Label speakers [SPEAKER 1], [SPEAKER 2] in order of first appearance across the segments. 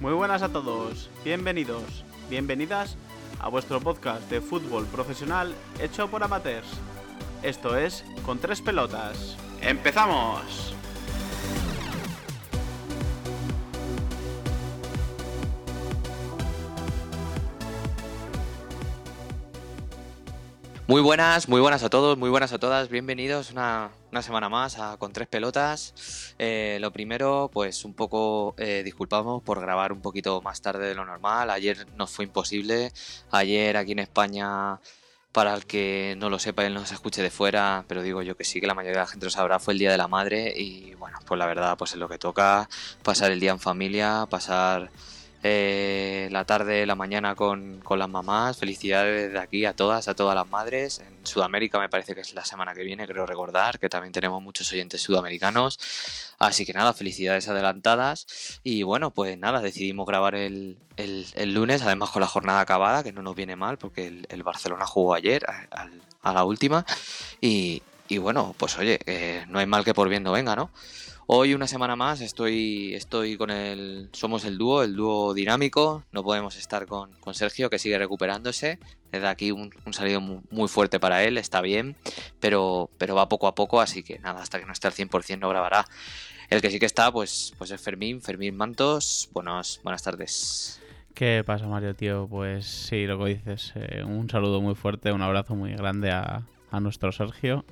[SPEAKER 1] Muy buenas a todos, bienvenidos, bienvenidas a vuestro podcast de fútbol profesional hecho por amateurs. Esto es Con tres pelotas. ¡Empezamos!
[SPEAKER 2] Muy buenas, muy buenas a todos, muy buenas a todas, bienvenidos una, una semana más a Con Tres Pelotas. Eh, lo primero, pues un poco eh, disculpamos por grabar un poquito más tarde de lo normal. Ayer nos fue imposible. Ayer aquí en España, para el que no lo sepa y no se escuche de fuera, pero digo yo que sí, que la mayoría de la gente lo sabrá, fue el Día de la Madre y bueno, pues la verdad, pues es lo que toca, pasar el día en familia, pasar eh, la tarde, la mañana con, con, las mamás. Felicidades de aquí a todas, a todas las madres. En Sudamérica me parece que es la semana que viene, creo recordar, que también tenemos muchos oyentes sudamericanos. Así que nada, felicidades adelantadas. Y bueno, pues nada, decidimos grabar el, el, el lunes, además con la jornada acabada, que no nos viene mal, porque el, el Barcelona jugó ayer a, la última. Y, y, bueno, pues oye, no hay mal que por bien no venga, ¿no? Hoy una semana más estoy, estoy con el. Somos el dúo, el dúo dinámico. No podemos estar con, con Sergio, que sigue recuperándose. Desde aquí un, un salido muy, fuerte para él, está bien, pero, pero va poco a poco, así que nada, hasta que no esté al 100% no grabará. El que sí que está, pues, pues es Fermín, Fermín Mantos. Buenas, buenas tardes.
[SPEAKER 1] ¿Qué pasa, Mario, tío? Pues sí, lo que dices. Eh, un saludo muy fuerte, un abrazo muy grande a, a nuestro Sergio,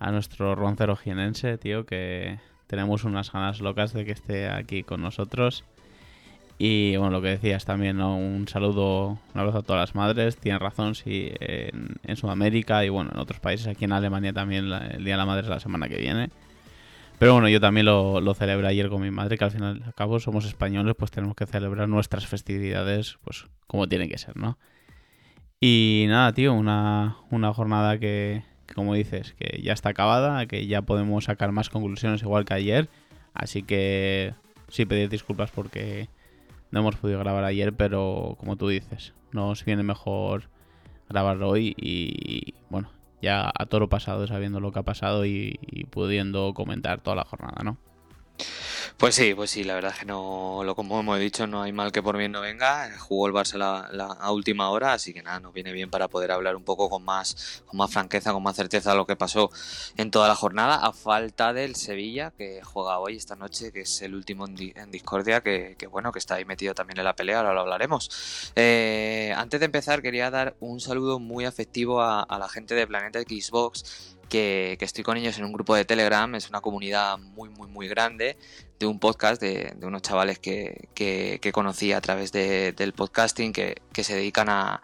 [SPEAKER 1] a nuestro roncero jienense, tío, que tenemos unas ganas locas de que esté aquí con nosotros. Y bueno, lo que decías también, un saludo, un abrazo a todas las madres. Tienes razón, sí, en, Sudamérica y bueno, en otros países, aquí en Alemania también el Día de la Madre es la semana que viene. Pero bueno, yo también lo, lo celebré ayer con mi madre, que al final y al cabo somos españoles, pues tenemos que celebrar nuestras festividades, pues como tienen que ser, ¿no? Y nada, tío, una, una jornada que, como dices, que ya está acabada, que ya podemos sacar más conclusiones igual que ayer. Así que sí pedir disculpas porque no hemos podido grabar ayer, pero como tú dices, nos viene mejor grabarlo hoy y bueno, ya a toro pasado sabiendo lo que ha pasado y, y pudiendo comentar toda la jornada, ¿no?
[SPEAKER 2] Pues sí, pues sí, la verdad es que no, lo como hemos dicho, no hay mal que por bien no venga. Jugó el Barça la, la, a última hora, así que nada, nos viene bien para poder hablar un poco con más, con más franqueza, con más certeza de lo que pasó en toda la jornada, a falta del Sevilla, que juega hoy, esta noche, que es el último en, en discordia, que, que, bueno, que está ahí metido también en la pelea, ahora lo hablaremos. Eh, antes de empezar, quería dar un saludo muy afectivo a, a la gente de Planeta Xbox que, estoy con ellos en un grupo de Telegram, es una comunidad muy, muy, muy grande de un podcast de, unos chavales que, que, conocí a través de, del podcasting que, se dedican a,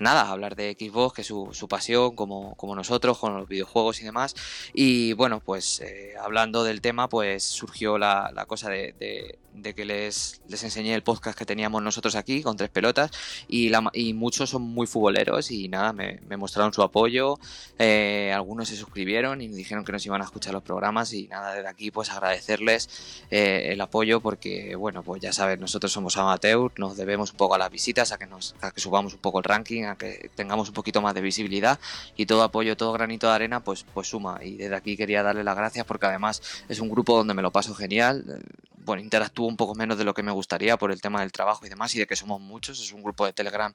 [SPEAKER 2] nada, a hablar de Xbox, que es su, su pasión, como, como, nosotros, con los videojuegos y demás. Y bueno, pues eh, hablando del tema, pues surgió la, cosa de, de, que les, les enseñé el podcast que teníamos nosotros aquí, con tres pelotas, y, la, y muchos son muy futboleros y nada, me, mostraron su apoyo, eh, algunos se suscribieron y me dijeron que nos iban a escuchar los programas y nada, desde aquí pues agradecerles eh, el apoyo porque, bueno, pues ya sabes, nosotros somos amateur, nos debemos un poco a las visitas, a que, nos, a que subamos un poco el ranking, a que tengamos un poquito más de visibilidad y todo apoyo, todo granito de arena, pues, pues suma. Y desde aquí quería darle las gracias porque además es un grupo donde me lo paso genial. Bueno, interactúo un poco menos de lo que me gustaría por el tema del trabajo y demás y de que somos muchos. Es un grupo de Telegram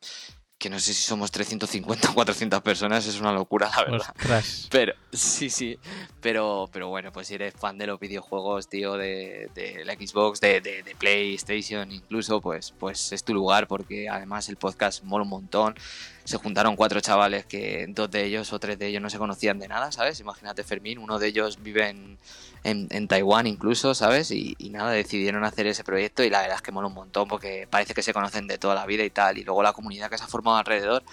[SPEAKER 2] que no sé si somos 350 o 400 personas, es una locura, la verdad.
[SPEAKER 1] Ostras.
[SPEAKER 2] Pero, sí, sí, pero, pero bueno, pues si eres fan de los videojuegos, tío, de, de la Xbox, de, de, de, PlayStation incluso, pues, pues es tu lugar, porque además el podcast mola un montón. Se juntaron cuatro chavales que dos de ellos o tres de ellos no se conocían de nada, ¿sabes? Imagínate Fermín, uno de ellos vive en, en, en Taiwán incluso, ¿sabes? Y, y, nada, decidieron hacer ese proyecto y la verdad es que mola un montón porque parece que se conocen de toda la vida y tal. Y luego la comunidad que se ha formado alrededor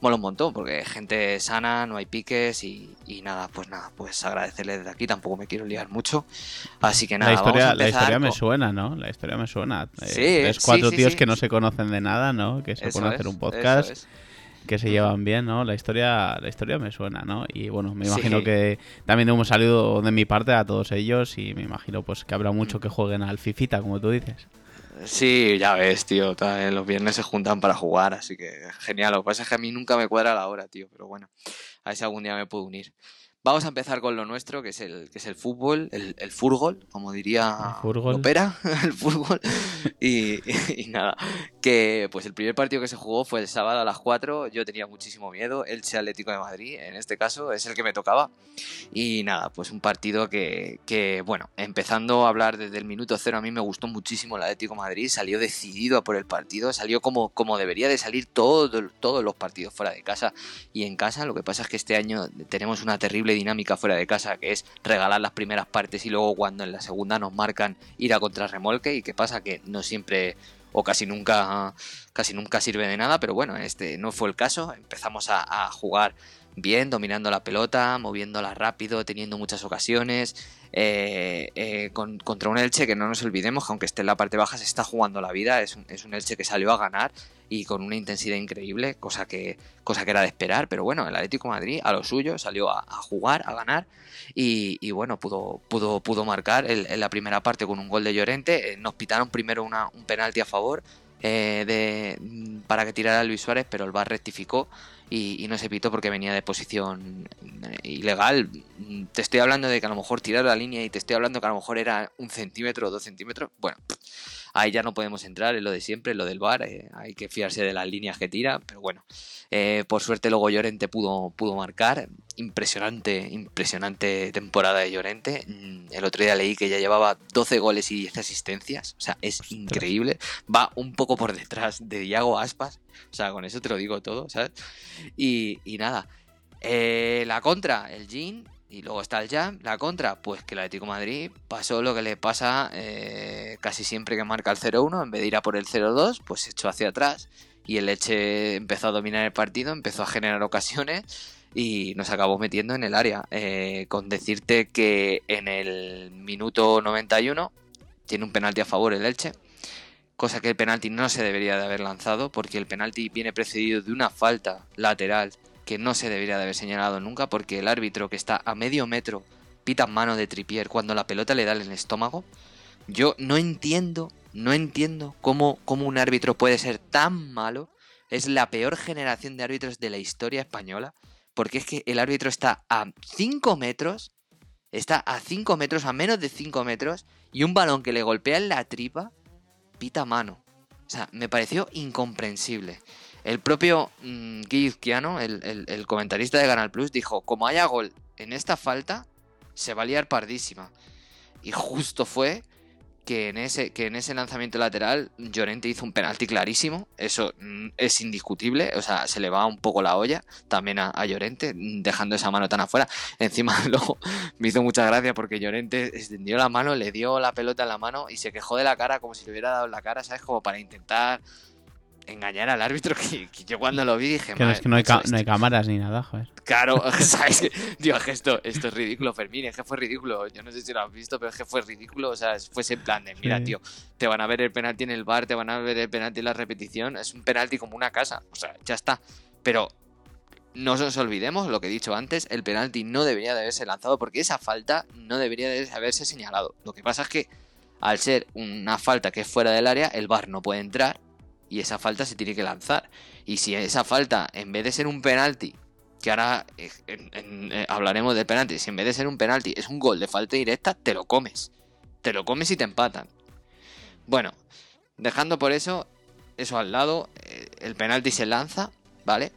[SPEAKER 2] mola un montón porque gente sana, no hay piques y, y, nada, pues nada, pues agradecerles desde aquí, tampoco me quiero liar mucho. Así que nada,
[SPEAKER 1] la historia,
[SPEAKER 2] vamos a
[SPEAKER 1] la historia
[SPEAKER 2] con...
[SPEAKER 1] me suena, ¿no? La historia me suena.
[SPEAKER 2] Sí,
[SPEAKER 1] es cuatro
[SPEAKER 2] sí,
[SPEAKER 1] tíos
[SPEAKER 2] sí,
[SPEAKER 1] que no se conocen de nada, ¿no? Que se
[SPEAKER 2] eso
[SPEAKER 1] ponen a hacer un podcast.
[SPEAKER 2] es.
[SPEAKER 1] Que se llevan bien, ¿no? La historia, la historia me suena, ¿no? Y bueno, me imagino que también hemos salido de mi parte a todos ellos y me imagino pues que habrá mucho mm. que jueguen al Fifita, como tú dices.
[SPEAKER 2] Sí, ya ves, tío. Los viernes se juntan para jugar, así que genial. Lo que pasa es que a mí nunca me cuadra la hora, tío. Pero bueno, a ver si algún día me puedo unir. Vamos a empezar con lo nuestro, que es el, que es el fútbol, el, el como diría Opera, el fútbol. Y, nada, que pues el primer partido que se jugó fue el sábado a las 4. Yo tenía muchísimo miedo. El Atlético de Madrid, en este caso, es el que me tocaba. Y nada, pues un partido que, que, bueno, empezando a hablar desde el minuto cero, a mí me gustó muchísimo el Atlético de Madrid. Salió decidido a por el partido, salió como, como debería de salir todo, todos los partidos fuera de casa y en casa. Lo que pasa es que este año tenemos una terrible dinámica fuera de casa, que es regalar las primeras partes y luego cuando en la segunda nos marcan ir a contrarremolque. ¿Y qué pasa? Que no siempre o casi nunca, casi nunca sirve de nada, pero bueno, este no fue el caso. Empezamos a, jugar bien, dominando la pelota, moviéndola rápido, teniendo muchas ocasiones. Eh, eh, contra un Elche que no nos olvidemos que aunque esté en la parte baja se está jugando la vida, es un, es un Elche que salió a ganar y con una intensidad increíble, cosa que, cosa que era de esperar, pero bueno, el Atlético Madrid a lo suyo salió a, jugar, a ganar y, bueno, pudo, pudo, pudo marcar en la primera parte con un gol de Llorente, eh, nos pitaron primero una, un penalti a favor de, para que tirara Luis Suárez, pero el VAR rectificó y, no se pitó porque venía de posición eh, ilegal. Te estoy hablando de que a lo mejor tirar la línea y te estoy hablando que a lo mejor era un centímetro o dos centímetros. Bueno, Ahí ya no podemos entrar, en lo de siempre, lo del bar, eh, hay que fiarse de las líneas que tira, pero bueno, eh, por suerte luego Llorente pudo, pudo marcar, impresionante, impresionante temporada de Llorente, mm, el otro día leí que ya llevaba 12 goles y 10 asistencias, o sea, es increíble, va un poco por detrás de Diago Aspas, o sea, con eso te lo digo todo, ¿sabes? Y, nada, eh, la contra, el Jean, y luego está el Jam, la contra, pues que el Atlético Madrid pasó lo que le pasa eh, casi siempre que marca el 0-1, en vez de ir a por el 0-2, pues se echó hacia atrás y el Leche empezó a dominar el partido, empezó a generar ocasiones y nos acabó metiendo en el área. Eh, con decirte que en el minuto 91 tiene un penalti a favor el Elche, cosa que el penalti no se debería de haber lanzado porque el penalti viene precedido de una falta lateral que no se debería de haber señalado nunca porque el árbitro que está a medio metro pita mano de Tripier cuando la pelota le da en el estómago. Yo no entiendo, no entiendo cómo, cómo un árbitro puede ser tan malo. Es la peor generación de árbitros de la historia española. Porque es que el árbitro está a 5 metros. Está a 5 metros, a menos de 5 metros. Y un balón que le golpea en la tripa, pita mano. O sea, me pareció incomprensible. El propio mmm, el, comentarista de Canal Plus, dijo: Como haya gol en esta falta, se va a liar pardísima. Y justo fue que en ese, que en ese lanzamiento lateral Llorente hizo un penalti clarísimo, eso mm, es indiscutible, o sea, se le va un poco la olla también a, Llorente, dejando esa mano tan afuera. Encima luego me hizo mucha gracia porque Llorente extendió la mano, le dio la pelota en la mano y se quejó de la cara como si le hubiera dado la cara, ¿sabes? Como para intentar engañar al árbitro que, yo cuando lo vi dije...
[SPEAKER 1] Es que no hay, no hay cámaras ni nada, joder.
[SPEAKER 2] Claro, ¿sabes? Digo, esto, esto es ridículo, Fermín, es que fue ridículo. Yo no sé si lo has visto, pero es que fue ridículo. O sea, fue ese plan de, mira, tío, te van a ver el penalti en el bar, te van a ver el penalti en la repetición. Es un penalti como una casa. O sea, ya está. Pero no os olvidemos lo que he dicho antes, el penalti no debería de haberse lanzado porque esa falta no debería de haberse señalado. Lo que pasa es que al ser una falta que es fuera del área, el bar no puede entrar y esa falta se tiene que lanzar. Y si esa falta, en vez de ser un penalti, que ahora eh, eh, hablaremos de penalti, si en vez de ser un penalti es un gol de falta directa, te lo comes. Te lo comes y te empatan. Bueno, dejando por eso, eso al lado, eh, el penalti se lanza, ¿vale?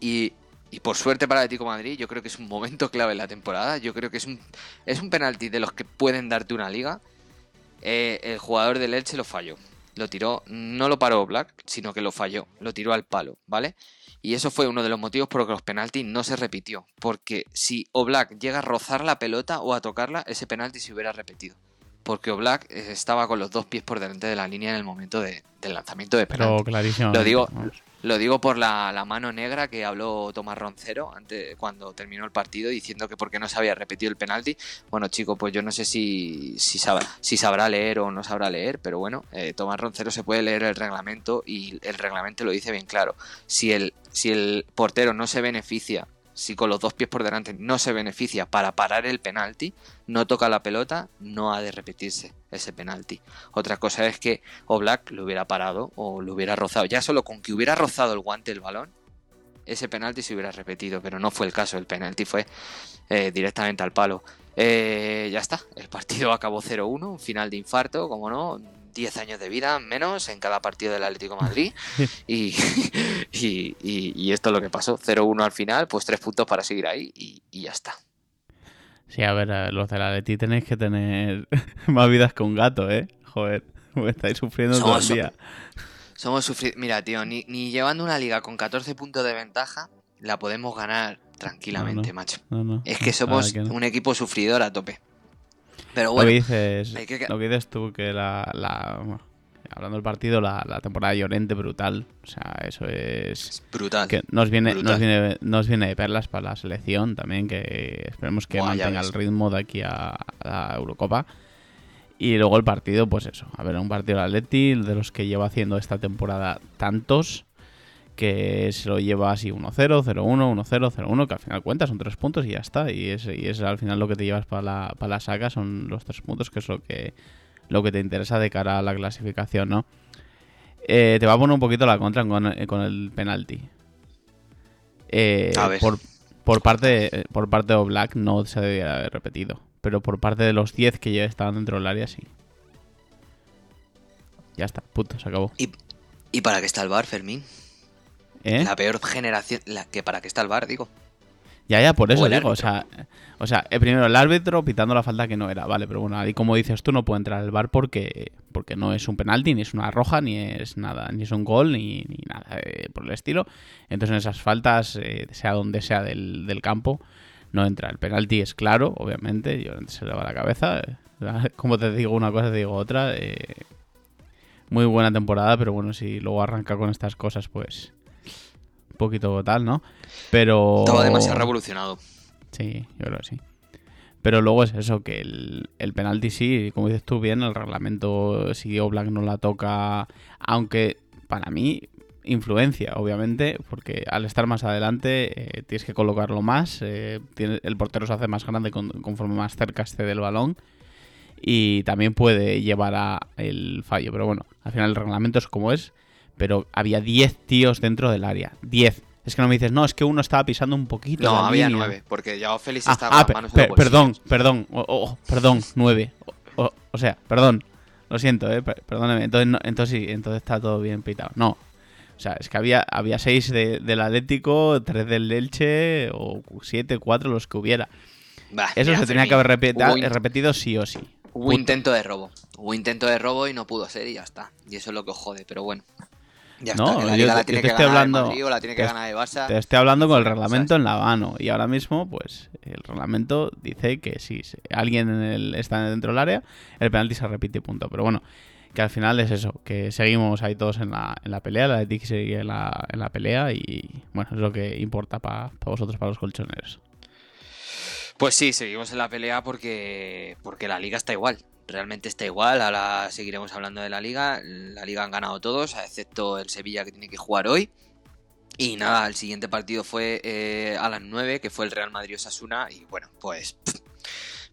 [SPEAKER 2] Y, y por suerte para Atlético Madrid, yo creo que es un momento clave en la temporada. Yo creo que es un, es un penalti de los que pueden darte una liga. el jugador del Elche lo falló lo tiró, no lo paró Black, sino que lo falló, lo tiró al palo, ¿vale? Y eso fue uno de los motivos por los que los penaltis no se repitió, porque si Oblak llega a rozar la pelota o a tocarla, ese penalti se hubiera repetido. Porque Oblak eh, estaba con los dos pies por delante de la línea en el momento del lanzamiento de penalti.
[SPEAKER 1] Pero clarísimo.
[SPEAKER 2] Lo digo, lo digo por la, mano negra que habló Tomás Roncero antes, cuando terminó el partido diciendo que por qué no se había repetido el penalti. Bueno, chico, pues yo no sé si, si, sabrá, leer o no sabrá leer, pero bueno, eh, Tomás Roncero se puede leer el reglamento y el reglamento lo dice bien claro. Si el, si el portero no se beneficia, si con los dos pies por delante no se beneficia para parar el penalti, no toca la pelota, no ha de repetirse ese penalti. Otra cosa es que Oblak lo hubiera parado o lo hubiera rozado. Ya solo con que hubiera rozado el guante el balón, ese penalti se hubiera repetido, pero no fue el caso. El penalti fue eh, directamente al palo. Eh, ya está, el partido acabó 0-1, un final de infarto, como no, 10 años de vida menos en cada partido del Atlético de Madrid. y, y, esto es lo que pasó, 0-1 al final, pues 3 puntos para seguir ahí y, ya está.
[SPEAKER 1] Sí, a ver, los del Atleti tenéis que tener más vidas que un gato, ¿eh? Joder, estáis sufriendo todo el día.
[SPEAKER 2] Somos sufridos. Mira, tío, ni, llevando una liga con 14 puntos de ventaja, la podemos ganar tranquilamente, macho. es que somos un equipo sufridor a tope. Pero bueno.
[SPEAKER 1] Lo que dices, lo que dices tú, que la, hablando del partido, la, temporada de Llorente brutal. O sea, eso es.
[SPEAKER 2] brutal.
[SPEAKER 1] Que nos viene, Nos, viene, nos viene de perlas para la selección también, que esperemos que mantenga el ritmo de aquí a la Eurocopa. Y luego el partido, pues eso. A ver, un partido de Atleti, de los que lleva haciendo esta temporada tantos, que se lo lleva así 1-0, 0-1, 1-0, 0-1, que al final cuenta, son tres puntos y ya está. Y es, y es al final lo que te llevas para la, para la saga, son los tres puntos, que es lo que, lo que te interesa de cara a la clasificación, ¿no? Eh, te va a poner un poquito la contra con, con el penalti. Eh, por, por, parte, por parte de Black no se debería haber repetido pero por parte de los 10 que ya estaban dentro del área, sí. Ya está, puto, se acabó.
[SPEAKER 2] ¿Y, ¿y para qué está el bar, Fermín? ¿Eh? La peor generación, la que para qué está el bar, digo.
[SPEAKER 1] Ya, ya, por eso digo, o sea, o sea, eh, primero el árbitro pitando la falta que no era, vale, pero bueno, ahí como dices tú, no puede entrar al bar porque, porque no es un penalti, ni es una roja, ni es nada, ni es un gol, ni, nada eh, por el estilo. Entonces en esas faltas, sea donde sea del, del campo, no entra. El penalti es claro, obviamente, yo se le va la cabeza. Como te digo una cosa, te digo otra. Eh, muy buena temporada, pero bueno, si luego arranca con estas cosas, pues poquito tal, ¿no? Pero...
[SPEAKER 2] Estaba demasiado revolucionado.
[SPEAKER 1] Sí, yo creo que sí. Pero luego es eso, que el, el penalti sí, como dices tú bien, el reglamento, si Black no la toca, aunque para mí influencia, obviamente, porque al estar más adelante eh, tienes que colocarlo más, eh, el portero se hace más grande conforme más cerca esté del balón y también puede llevar a el fallo. Pero bueno, al final el reglamento es como es, pero había 10 tíos dentro del área, 10. Es que no me dices, no, es que uno estaba pisando un poquito.
[SPEAKER 2] No, había 9, porque ya Félix ah, estaba
[SPEAKER 1] ah, manos Perdón, perdón, perdón, 9. O, sea, perdón, lo siento, eh, perdóneme. Entonces, entonces sí, entonces está todo bien pitado. No, o sea, es que había, había seis del Atlético, tres del Elche, o siete, cuatro, los que hubiera. Eso se tenía que haber repetido sí o sí.
[SPEAKER 2] Hubo intento de robo. Hubo intento de robo y no pudo ser y ya está. Y eso es lo que jode, pero bueno. Ya no, está, la tiene que hablando, la tiene que ganar el Barça.
[SPEAKER 1] Te estoy hablando con el reglamento en la mano. Y ahora mismo, pues, el reglamento dice que si alguien está dentro del área, el penalti se repite punto. Pero bueno, que al final es eso, que seguimos ahí todos en la, en la pelea, la de sigue en la, en la pelea y bueno, es lo que importa para vosotros, para los colchoneros.
[SPEAKER 2] Pues sí, seguimos en la pelea porque, porque la liga está igual. Realmente está igual. Ahora seguiremos hablando de la liga. La liga han ganado todos, excepto el Sevilla que tiene que jugar hoy. Y nada, el siguiente partido fue eh, a las 9, que fue el Real Madrid-Osasuna. Y bueno, pues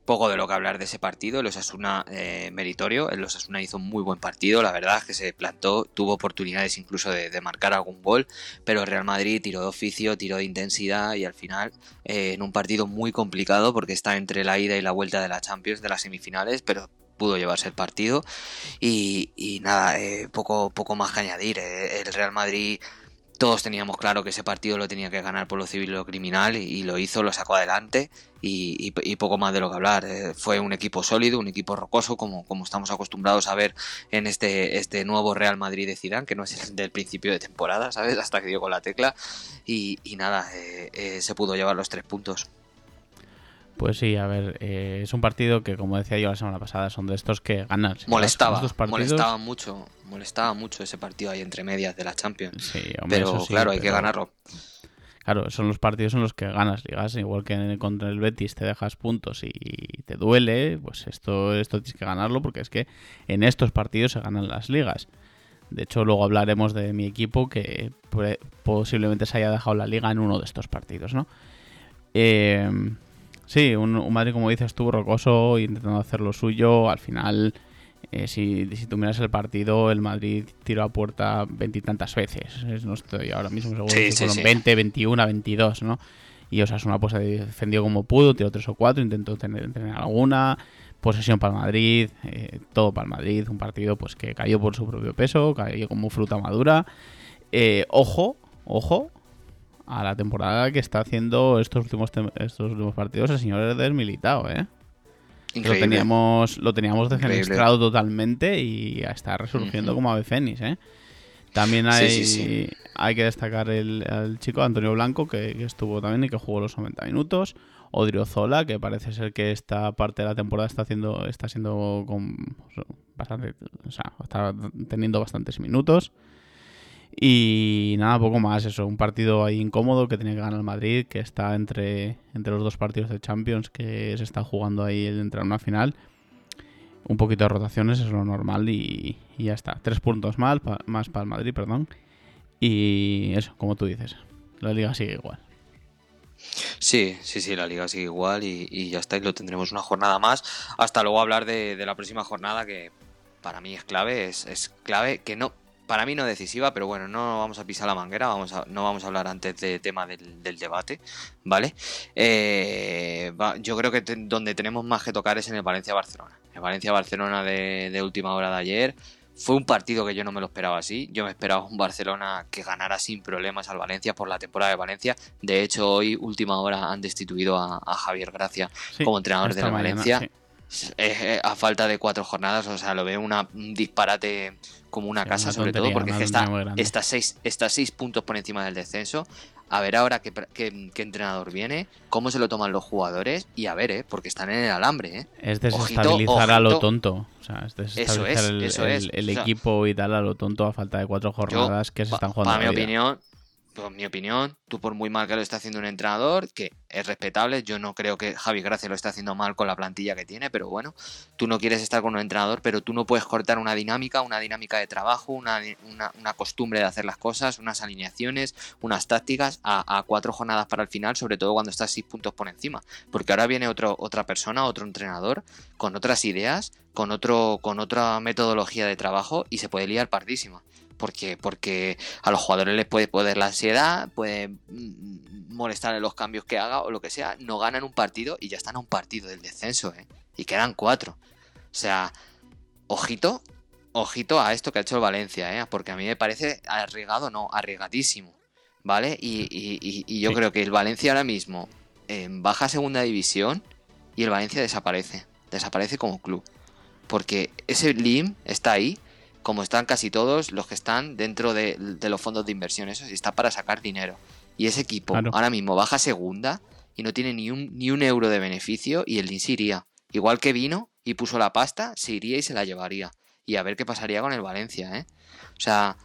[SPEAKER 2] poco de lo que hablar de ese partido. El Osasuna eh, meritorio. El Osasuna hizo un muy buen partido. La verdad que se plantó, tuvo oportunidades incluso de, marcar algún gol. Pero el Real Madrid tiró de oficio, tiró de intensidad y al final eh, en un partido muy complicado porque está entre la ida y la vuelta de la Champions, de las semifinales. Pero pudo llevarse el partido y, nada, eh, poco, poco más que añadir. el Real Madrid todos teníamos claro que ese partido lo tenía que ganar por lo civil y lo criminal y, lo hizo, lo sacó adelante y, poco más de lo que hablar. Eh, fue un equipo sólido, un equipo rocoso como, como estamos acostumbrados a ver en este, este nuevo Real Madrid de Zidane, que no es el del principio de temporada, ¿sabes? Hasta que dio con la tecla y, nada, eh, eh, se pudo llevar los tres puntos.
[SPEAKER 1] Pues sí, a ver, eh, es un partido que, como decía yo la semana pasada, son de estos que ganan.
[SPEAKER 2] Molestaba, molestaba mucho, molestaba mucho ese partido ahí entre medias de la Champions. Sí, hombre, pero claro, hay que ganarlo.
[SPEAKER 1] Claro, son los partidos en los que ganas ligas, igual que contra el Betis te dejas puntos y te duele, pues esto, esto tienes que ganarlo porque es que en estos partidos se ganan las ligas. De hecho, luego hablaremos de mi equipo que posiblemente se haya dejado la liga en uno de estos partidos, ¿no? Eh, sí, un, Madrid, como dices, estuvo rocoso, intentando hacer lo suyo. Al final, eh, si, tú miras el partido, el Madrid tiró a puerta veintitantas veces. No estoy ahora mismo seguro si fueron 20, 21, 22, ¿no? Y o sea, es una pues defendió como pudo, tiró tres o cuatro, intentó tener, tener alguna posesión para el Madrid, eh, todo para el Madrid, un partido pues que cayó por su propio peso, cayó como fruta madura. Eh, ojo, ojo a la temporada que está haciendo estos últimos estos últimos partidos el señor Eder Militao, ¿eh? Lo teníamos, lo teníamos defenestrado totalmente y está resurgiendo como ave fénix, ¿eh? También hay, hay que destacar el, chico Antonio Blanco, que, que, estuvo también y que jugó los 90 minutos. Odriozola, que parece ser que esta parte de la temporada está haciendo, está siendo con bastante, o sea, está teniendo bastantes minutos. Y nada, poco más, eso, un partido ahí incómodo que tenía que ganar el Madrid, que está entre, entre los dos partidos de Champions que se está jugando ahí el entrar a una final. Un poquito de rotaciones es lo normal y, ya está. Tres puntos más, más para el Madrid, perdón. Y eso, como tú dices, la liga sigue igual.
[SPEAKER 2] Sí, sí, sí, la liga sigue igual y, ya está, y lo tendremos una jornada más. Hasta luego hablar de, la próxima jornada que para mí es clave, es, clave, que no, para mí no decisiva, pero bueno, no vamos a pisar la manguera, vamos a, no vamos a hablar antes del tema del, debate, ¿vale? Eh, yo creo que donde tenemos más que tocar es en el Valencia-Barcelona. El Valencia-Barcelona de, de última hora de ayer fue un partido que yo no me lo esperaba así. Yo me esperaba un Barcelona que ganara sin problemas al Valencia por la temporada de Valencia. De hecho, hoy, última hora, han destituido a, Javier Gracia como entrenador de la Valencia. Eh, a falta de cuatro jornadas, o sea, lo veo una, un disparate como una casa, sobre todo porque está, está, seis, está seis puntos por encima del descenso a ver ahora qué, entrenador viene, cómo se lo toman los jugadores y a ver, ¿eh? porque están en el alambre. ¿eh?
[SPEAKER 1] Es desestabilizar a lo tonto. O sea, es desestabilizar el, equipo y tal a lo tonto a falta de cuatro jornadas que se están jugando.
[SPEAKER 2] Para mi opinión, por mi opinión, tú por muy mal que lo esté haciendo un entrenador, que es respetable, yo no creo que Javi Gracia lo esté haciendo mal con la plantilla que tiene, pero bueno, tú no quieres estar con un entrenador, pero tú no puedes cortar una dinámica, una dinámica de trabajo, una, costumbre de hacer las cosas, unas alineaciones, unas tácticas a, cuatro jornadas para el final, sobre todo cuando estás seis puntos por encima, porque ahora viene otro, otra persona, otro entrenador, con otras ideas, con, otro, con otra metodología de trabajo y se puede liar pardísima porque, porque a los jugadores les puede poder la ansiedad, puede mm, molestar en los cambios que haga o lo que sea. No ganan un partido y ya están a un partido del descenso, ¿eh? Y quedan cuatro. O sea, ojito, ojito a esto que ha hecho el Valencia, ¿eh? Porque a mí me parece arriesgado, no, arriesgadísimo, ¿vale? Y, yo creo que el Valencia ahora mismo en baja segunda división y el Valencia desaparece. Desaparece como club. Porque ese Lim está ahí como están casi todos los que están dentro de, los fondos de inversión. Eso está para sacar dinero. Y ese equipo ahora mismo baja segunda y no tiene ni un, ni un euro de beneficio y el se iría. Igual que vino y puso la pasta, se iría y se la llevaría. Y a ver qué pasaría con el Valencia, ¿eh? O sea,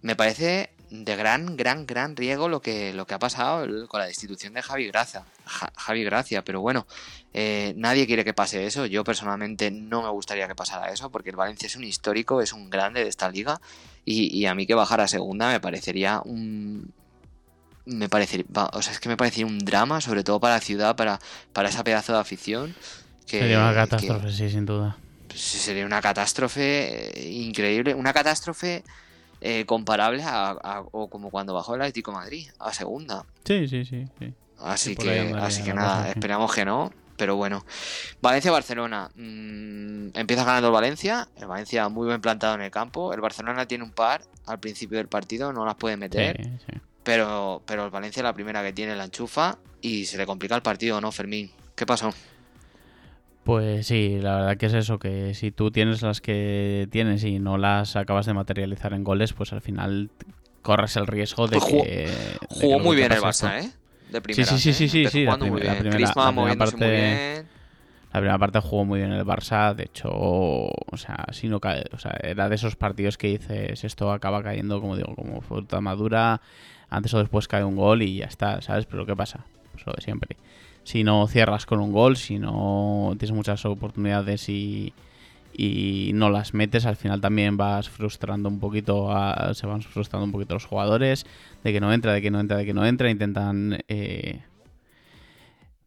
[SPEAKER 2] me parece de gran, gran, gran riesgo lo que, lo que ha pasado con la destitución de Javi Gracia. Javi Gracia, pero bueno, eh, nadie quiere que pase eso. Yo personalmente no me gustaría que pasara eso, porque el Valencia es un histórico, es un grande de esta liga. Y, a mí que bajara a segunda me parecería un. Me parecería. O sea, es que me parecería un drama, sobre todo para la ciudad, para, para esa pedazo de afición. Que,
[SPEAKER 1] sería una catástrofe, sí, sin duda.
[SPEAKER 2] Sería una catástrofe increíble. Una catástrofe eh, comparable a, o como cuando bajó el Atlético Madrid a segunda.
[SPEAKER 1] Sí, sí, sí.
[SPEAKER 2] Así que, así que nada, esperamos que no. Pero bueno, Valencia-Barcelona. Mm, empieza ganando el Valencia. El Valencia muy bien plantado en el campo. El Barcelona tiene un par al principio del partido, no las puede meter. Pero, pero el Valencia la primera que tiene la enchufa y se le complica el partido, ¿no, Fermín? ¿Qué pasó?
[SPEAKER 1] Pues sí, la verdad que es eso, que si tú tienes las que tienes y no las acabas de materializar en goles, pues al final corres el riesgo de pues que...
[SPEAKER 2] Jugó, muy bien el Barça, ¿eh? De primera,
[SPEAKER 1] sí, sí, sí, sí, sí,
[SPEAKER 2] la, primera, parte...
[SPEAKER 1] La primera parte jugó muy bien el Barça, de hecho, o sea, si no cae, o sea, era de esos partidos que dices, esto acaba cayendo, como digo, como fruta madura, antes o después cae un gol y ya está, ¿sabes? Pero ¿qué pasa? Pues lo de siempre si no cierras con un gol, si no tienes muchas oportunidades y, y no las metes, al final también vas frustrando un poquito, a, se van frustrando un poquito los jugadores, de que no entra, de que no entra, de que no entra, intentan eh,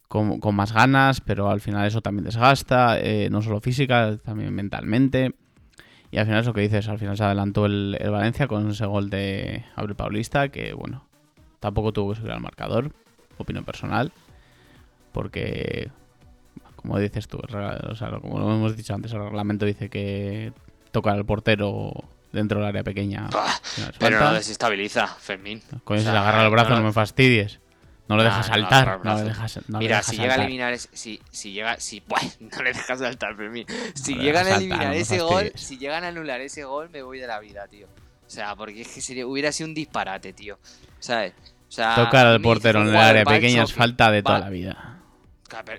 [SPEAKER 1] con, más ganas, pero al final eso también desgasta, eh, no solo física, también mentalmente. Y al final es lo que dices, al final se adelantó el, Valencia con ese gol de Abril Paulista, que bueno, tampoco tuvo que subir al marcador, opinión personal, porque como dices tú, o sea, como lo hemos dicho antes, el reglamento dice que tocar al portero dentro del área pequeña.
[SPEAKER 2] pero no desestabiliza, Fermín.
[SPEAKER 1] Coño, si le agarra el brazo, no, me fastidies. No lo dejas saltar. No, le dejas,
[SPEAKER 2] Mira, si llega a eliminar ese, si, si llega, si, no le dejas saltar, Fermín. Si llegan a eliminar ese gol, si llegan a anular ese gol, me voy de la vida, tío. O sea, porque es que sería, hubiera sido un disparate, tío. ¿Sabes? O sea,
[SPEAKER 1] Tocar al portero en el área pequeña es falta de toda la vida.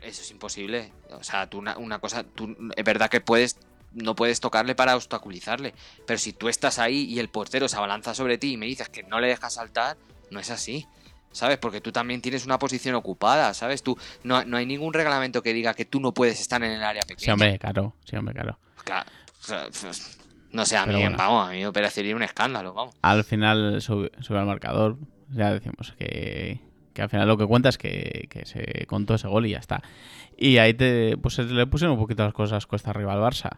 [SPEAKER 2] Eso es imposible. O sea, tú una, cosa, tú, es verdad que puedes no puedes tocarle para obstaculizarle. Pero si tú estás ahí y el portero se abalanza sobre ti y me dices que no le dejas saltar, no es así. ¿Sabes? Porque tú también tienes una posición ocupada, ¿sabes? Tú no, hay ningún reglamento que diga que tú no puedes estar en el área pequeña.
[SPEAKER 1] Sí, hombre, claro. Sí, hombre, claro.
[SPEAKER 2] Pues, no sé, a mí, vamos, a mí me parecería un escándalo, vamos.
[SPEAKER 1] Al final sube, sube al marcador. Ya decimos que, que al final lo que cuenta es que, se contó ese gol y ya está. Y ahí te, pues le pusieron un poquito las cosas cuesta arriba al Barça.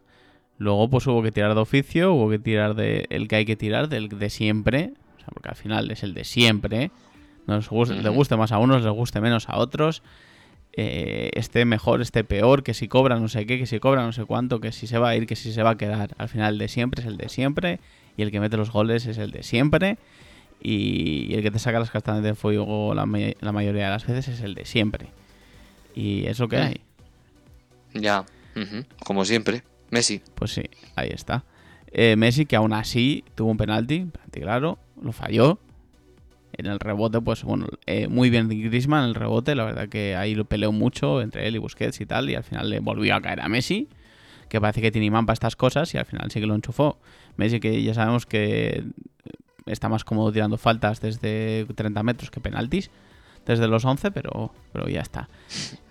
[SPEAKER 1] Luego pues hubo que tirar de oficio, hubo que tirar de el que hay que tirar, del de siempre, o sea, porque al final es el de siempre. Nos guste, le guste más a unos, le guste menos a otros. Eh, esté mejor, esté peor, que si cobra no sé qué, que si cobra no sé cuánto, que si se va a ir, que si se va a quedar. Al final el de siempre es el de siempre y el que mete los goles es el de siempre y, el que te saca las castañas de fuego la, la, mayoría de las veces es el de siempre. Y es lo que hay.
[SPEAKER 2] Ya, como siempre. Messi.
[SPEAKER 1] Pues sí, ahí está. Eh, Messi que aún así tuvo un penalti, claro, lo falló. En el rebote, pues bueno, eh, muy bien Griezmann en el rebote, la verdad que ahí lo peleó mucho entre él y Busquets y tal, y al final le volvió a caer a Messi, que parece que tiene imán para estas cosas, y al final sí que lo enchufó. Messi que ya sabemos que está más cómodo tirando faltas desde 30 metros que penaltis, desde los 11, pero, pero ya está.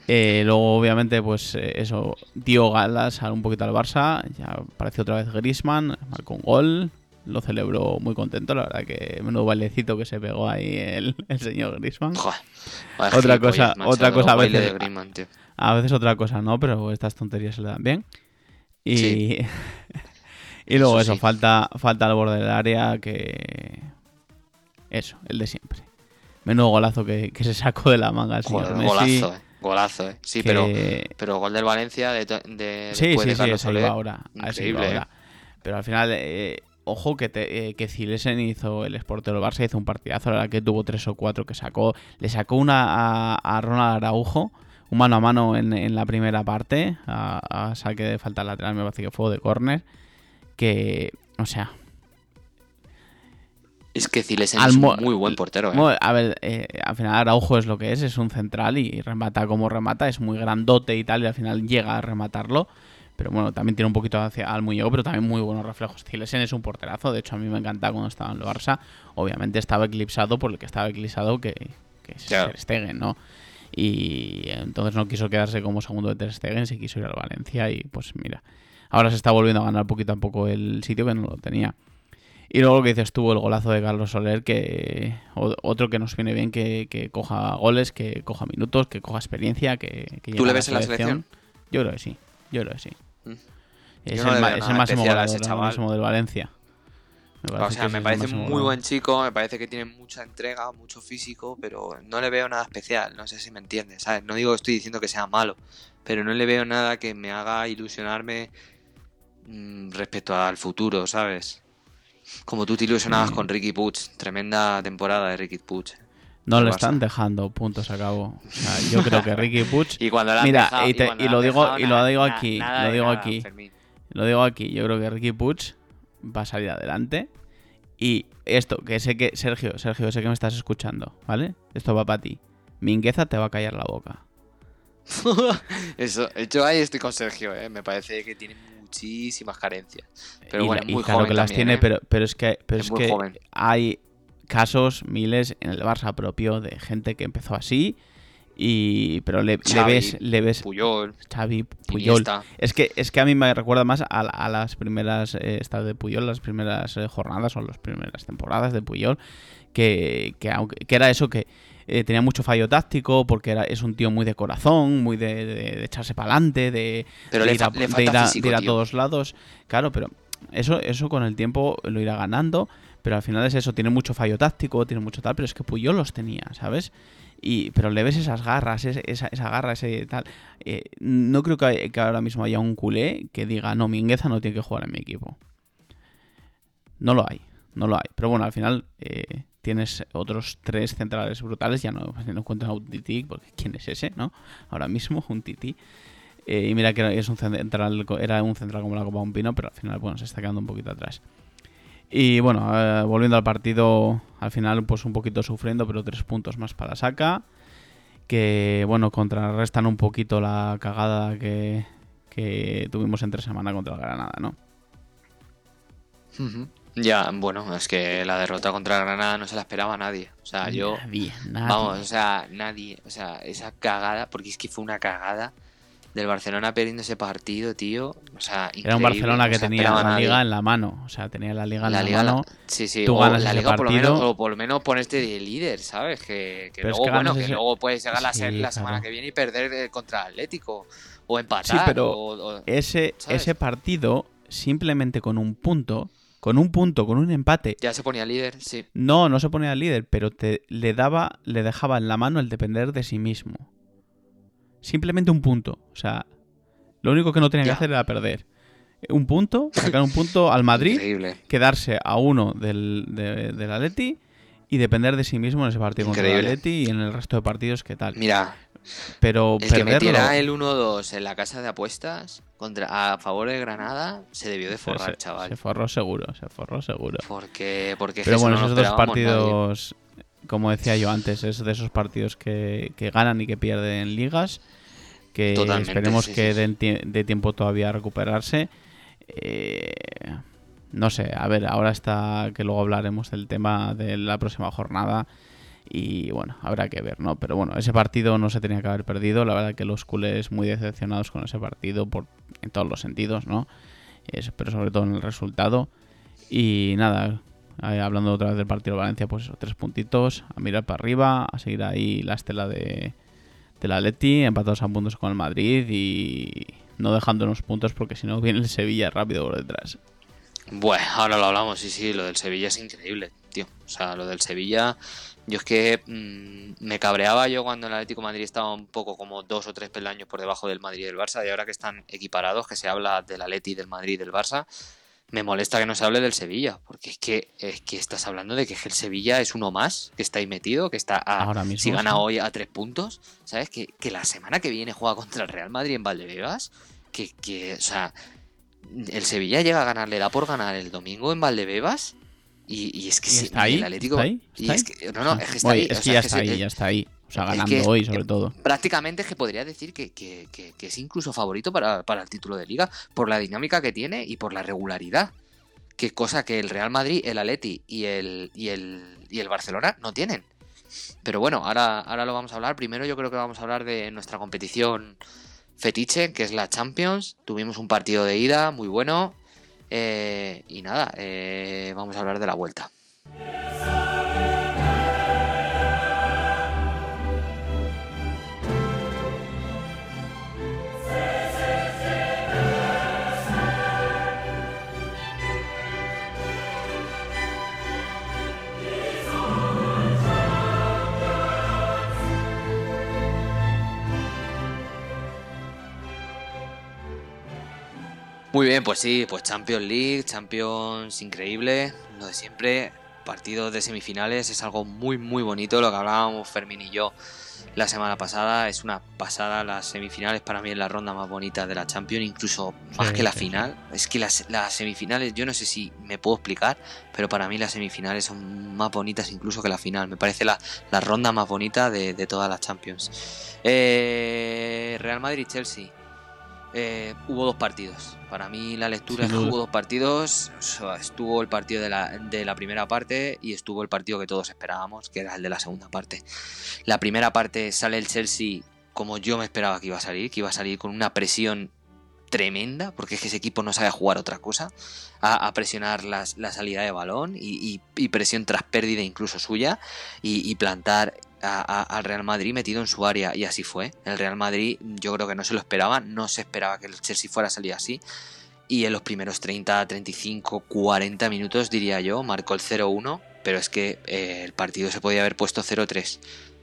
[SPEAKER 1] Eh, luego, obviamente, pues eh, eso, dio galas un poquito al Barça, ya apareció otra vez Grisman, marcó un gol, lo celebró muy contento, la verdad que menudo bailecito que se pegó ahí el, señor Grisman. otra cosa, otra cosa a veces, a veces otra cosa no, pero estas tonterías se le dan bien. Y Y luego eso, falta, falta al borde del área que... Eso, el de siempre. Menudo golazo que, se sacó de la manga el señor
[SPEAKER 2] Golazo, eh. Golazo, eh. Sí, pero, pero gol del Valencia de, de
[SPEAKER 1] sí, sí, iba ahora. Increíble, eh. Pero al final, eh, ojo que, te, que Zilesen hizo el del Barça, hizo un partidazo, la verdad que tuvo tres o cuatro que sacó. Le sacó una a, Ronald Araujo, un mano a mano en, la primera parte, a, a, saque de falta lateral, me parece que fue de córner que, o sea...
[SPEAKER 2] Es que Zilesen es un muy buen portero. ¿eh?
[SPEAKER 1] A ver, eh, al final Araujo es lo que es, es un central y remata como remata, es muy grandote y tal, y al final llega a rematarlo. Pero bueno, también tiene un poquito hacia al muñeco, pero también muy buenos reflejos. Zilesen es un porterazo, de hecho a mí me encanta cuando estaba en el Barça. Obviamente estaba eclipsado por el que estaba eclipsado, que, que es Ter Stegen, ¿no? Y entonces no quiso quedarse como segundo de Ter Stegen, se quiso ir al Valencia y pues mira, ahora se está volviendo a ganar poquito a poco el sitio que no lo tenía. Y luego lo que dices tú, el golazo de Carlos Soler, que otro que nos viene bien que, coja goles, que coja minutos, que coja experiencia, que, que
[SPEAKER 2] ¿Tú le ves en la selección?
[SPEAKER 1] Yo creo que sí, yo creo que sí. Mm. Es, el, máximo goleador, del Valencia.
[SPEAKER 2] o sea, me parece muy buen chico, me parece que tiene mucha entrega, mucho físico, pero no le veo nada especial, no sé si me entiendes, ¿sabes? No digo que estoy diciendo que sea malo, pero no le veo nada que me haga ilusionarme Mm, respecto al futuro, ¿sabes? Como tú te ilusionabas con Ricky Puch, tremenda temporada de Ricky Puch.
[SPEAKER 1] No le están dejando, puntos a cabo. yo creo que Ricky Puch.
[SPEAKER 2] y cuando
[SPEAKER 1] Mira, y, lo digo, y lo digo aquí, lo digo aquí. Lo digo aquí, yo creo que Ricky Puch va a salir adelante. Y esto, que sé que, Sergio, Sergio, sé que me estás escuchando, ¿vale? Esto va para ti. Mingueza te va a callar la boca.
[SPEAKER 2] Eso, yo ahí estoy con Sergio, ¿eh? me parece que tiene muchísimas carencias. Pero bueno, muy claro
[SPEAKER 1] que las tiene, ¿eh? pero, pero es que, pero es, que hay casos, miles en el Barça propio de gente que empezó así Y, pero le, ves, le ves
[SPEAKER 2] Puyol,
[SPEAKER 1] Xavi, Puyol.
[SPEAKER 2] Iniesta.
[SPEAKER 1] Es que, es que a mí me recuerda más a, a las primeras eh, estas de Puyol, las primeras eh, jornadas o las primeras temporadas de Puyol, que, que, aunque, que era eso que eh, tenía mucho fallo táctico, porque era, es un tío muy de corazón, muy de, de- de echarse para adelante, de, ir a,
[SPEAKER 2] fa- le
[SPEAKER 1] de
[SPEAKER 2] falta
[SPEAKER 1] ir a-
[SPEAKER 2] físico,
[SPEAKER 1] de ir a
[SPEAKER 2] tío.
[SPEAKER 1] todos lados. Claro, pero eso, eso con el tiempo lo irá ganando, pero al final es eso, tiene mucho fallo táctico, tiene mucho tal, pero es que Puyol los tenía, ¿sabes? Y, pero le ves esas garras, esa, esa garra, ese tal. Eh, no creo que, que ahora mismo haya un culé que diga, no, Mingueza no tiene que jugar en mi equipo. No lo hay, no lo hay. Pero bueno, al final eh, tienes otros tres centrales brutales, ya no, no cuento a un Titi, porque ¿quién es ese, no? Ahora mismo, un Titi. Eh, y mira que es un central, era un central como la Copa Un Pino, pero al final, bueno, se está quedando un poquito atrás. Y bueno, eh, volviendo al partido, al final, pues un poquito sufriendo, pero tres puntos más para Saca. Que, bueno, contrarrestan un poquito la cagada que, tuvimos entre semana contra el Granada, ¿no?
[SPEAKER 2] Ujú. Ya, bueno, es que la derrota contra Granada no se la esperaba a nadie. O sea, yo.
[SPEAKER 1] Nadie, nadie.
[SPEAKER 2] Vamos, o sea, nadie. O sea, esa cagada, porque es que fue una cagada del Barcelona perdiendo ese partido, tío. O sea,
[SPEAKER 1] Era un Barcelona
[SPEAKER 2] no
[SPEAKER 1] que
[SPEAKER 2] se
[SPEAKER 1] tenía la
[SPEAKER 2] nadie.
[SPEAKER 1] liga en la mano. O sea, tenía la liga en
[SPEAKER 2] La
[SPEAKER 1] la,
[SPEAKER 2] liga, la-
[SPEAKER 1] mano.
[SPEAKER 2] sí, sí,
[SPEAKER 1] tú
[SPEAKER 2] o
[SPEAKER 1] ganas
[SPEAKER 2] la
[SPEAKER 1] ese
[SPEAKER 2] liga por lo, menos, o por lo menos ponerte de líder, ¿sabes? Que, que luego,
[SPEAKER 1] que
[SPEAKER 2] bueno, que
[SPEAKER 1] ese-
[SPEAKER 2] luego puedes llegar a ser
[SPEAKER 1] Sí,
[SPEAKER 2] la semana
[SPEAKER 1] claro.
[SPEAKER 2] que viene y perder eh, contra Atlético. O empatar.
[SPEAKER 1] Sí, pero
[SPEAKER 2] o- o-
[SPEAKER 1] Ese,
[SPEAKER 2] ¿sabes?
[SPEAKER 1] ese partido, simplemente con un punto, con un punto, con un empate,
[SPEAKER 2] Ya se ponía líder, sí.
[SPEAKER 1] no, no se ponía líder, pero te, le daba, le dejaba en la mano el depender de sí mismo. Simplemente un punto. O sea, lo único que no tenía
[SPEAKER 2] Ya.
[SPEAKER 1] que hacer era perder. Un punto, sacar un punto al Madrid,
[SPEAKER 2] Increíble.
[SPEAKER 1] quedarse a uno del, de- del Atleti y depender de sí mismo en ese partido contra el. Atleti y en el resto de partidos que tal.
[SPEAKER 2] Mira,
[SPEAKER 1] Pero
[SPEAKER 2] el que
[SPEAKER 1] perderlo...
[SPEAKER 2] metiera el 1-2 en la casa de apuestas contra a favor de Granada se debió de forrar,
[SPEAKER 1] se,
[SPEAKER 2] chaval.
[SPEAKER 1] se forró seguro, se forró seguro.
[SPEAKER 2] Porque, porque
[SPEAKER 1] Pero bueno,
[SPEAKER 2] no
[SPEAKER 1] esos dos
[SPEAKER 2] nadie.
[SPEAKER 1] partidos, como decía yo antes, es de esos partidos que, que ganan y que pierden ligas, que
[SPEAKER 2] Totalmente,
[SPEAKER 1] esperemos
[SPEAKER 2] sí,
[SPEAKER 1] que
[SPEAKER 2] sí,
[SPEAKER 1] den tie- dé tiempo todavía a recuperarse. Eh, no sé, a ver, ahora está que luego hablaremos del tema de la próxima jornada y bueno, habrá que ver, ¿no? Pero bueno, ese partido no se tenía que haber perdido, la verdad que los culés muy decepcionados con ese partido por en todos los sentidos, ¿no? Pero sobre todo en el resultado. Y nada, hablando otra vez del partido de Valencia, pues tres puntitos, a mirar para arriba, a seguir ahí la estela de, del Atleti, empatados a puntos con el Madrid y no dejándonos puntos porque si no viene el Sevilla rápido por detrás.
[SPEAKER 2] Bueno, ahora lo hablamos, sí, sí, lo del Sevilla es increíble, tío. O sea, lo del Sevilla, yo es que mm, me cabreaba yo cuando el Atlético de Madrid estaba un poco como dos o tres peldaños por debajo del Madrid y del Barça, y ahora que están equiparados, que se habla del Atleti, del Madrid y del Barça, me molesta que no se hable del Sevilla, porque es que, es que estás hablando de que el Sevilla es uno más, que está ahí metido, que está a,
[SPEAKER 1] Ahora mismo,
[SPEAKER 2] si gana
[SPEAKER 1] sí.
[SPEAKER 2] hoy a tres puntos, ¿sabes? Que, que la semana que viene juega contra el Real Madrid en Valdebebas, que, que, o sea, el Sevilla llega a ganar, le da por ganar el domingo en Valdebebas. Y, y es que
[SPEAKER 1] ¿Y
[SPEAKER 2] sí,
[SPEAKER 1] está ahí?
[SPEAKER 2] el Atlético.
[SPEAKER 1] ¿Está ahí?
[SPEAKER 2] y
[SPEAKER 1] ¿Está
[SPEAKER 2] es
[SPEAKER 1] ahí?
[SPEAKER 2] que- no, no, es que está
[SPEAKER 1] Oye,
[SPEAKER 2] ahí.
[SPEAKER 1] es que ya
[SPEAKER 2] es
[SPEAKER 1] está
[SPEAKER 2] que
[SPEAKER 1] ahí, ya está ahí. O sea,
[SPEAKER 2] es
[SPEAKER 1] ganando
[SPEAKER 2] que
[SPEAKER 1] hoy sobre todo.
[SPEAKER 2] Prácticamente es que podría decir que, que- que- que es incluso favorito para, para el título de liga por la dinámica que tiene y por la regularidad. Que cosa que el Real Madrid, el Atleti y el, y el, y el Barcelona no tienen. Pero bueno, ahora, ahora lo vamos a hablar. Primero yo creo que vamos a hablar de nuestra competición fetiche, que es la Champions. Tuvimos un partido de ida muy bueno. Eh, y nada, eh, vamos a hablar de la vuelta. Muy bien, pues sí, pues Champions League, Champions increíble, lo de siempre, partidos de semifinales, es algo muy muy bonito, lo que hablábamos Fermín y yo la semana pasada, es una pasada, las semifinales para mí es la ronda más bonita de la Champions, incluso más
[SPEAKER 1] Sí,
[SPEAKER 2] que la
[SPEAKER 1] sí,
[SPEAKER 2] final, es que las, las semifinales, yo no sé si me puedo explicar, pero para mí las semifinales son más bonitas incluso que la final, me parece la, la ronda más bonita de, de todas las Champions. Eh, Real Madrid-Chelsea. Eh, hubo dos partidos. Para mí la lectura es que hubo dos partidos. estuvo el partido de la, de la, primera parte y estuvo el partido que todos esperábamos, que era el de la segunda parte. La primera parte sale el Chelsea como yo me esperaba que iba a salir, que iba a salir con una presión tremenda, porque es que ese equipo no sabe jugar otra cosa, a, presionar la salida de balón y, presión tras pérdida incluso suya y, plantar al Real Madrid metido en su área y así fue. El Real Madrid yo creo que no se lo esperaba, no se esperaba que el Chelsea fuera a salir así y en los primeros 30, 35, 40 minutos diría yo marcó el 0-1, pero es que eh, el partido se podía haber puesto 0-3.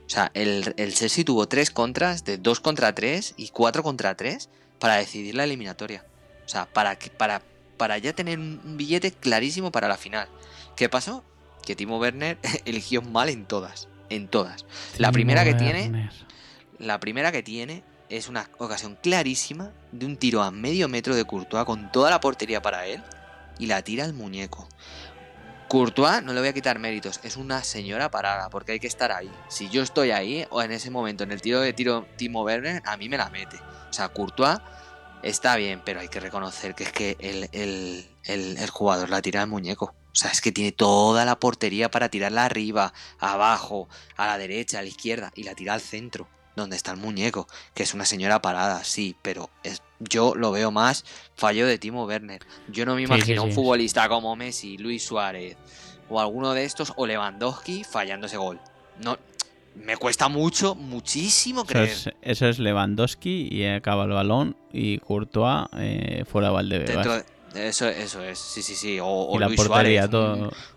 [SPEAKER 2] O sea, el, el Chelsea tuvo 3 contras de 2 contra 3 y 4 contra 3 para decidir la eliminatoria. O sea, para, para, para ya tener un billete clarísimo para la final. ¿Qué pasó? Que Timo Werner eligió mal en todas. En todas. la primera que tiene. La primera que tiene es una ocasión clarísima de un tiro a medio metro de Courtois con toda la portería para él y la tira al muñeco. Courtois no le voy a quitar méritos, es una señora parada porque hay que estar ahí. Si yo estoy ahí o en ese momento en el tiro de tiro Timo Werner, a mí me la mete. O sea, Courtois está bien, pero hay que reconocer que es que el, jugador la tira al muñeco. O sea, es que tiene toda la portería para tirarla arriba, abajo, a la derecha, a la izquierda y la tira al centro, donde está el muñeco, que es una señora parada, sí, pero es, yo lo veo más fallo de Timo Werner. Yo no me imagino un futbolista como Messi, Luis Suárez o alguno de estos o Lewandowski fallando ese gol. No, me cuesta mucho, muchísimo creer.
[SPEAKER 1] Eso es, Lewandowski y acaba el balón y Courtois eh, fuera de Valdebebas.
[SPEAKER 2] Eso, eso es, sí, sí, sí. O, Luis Suárez,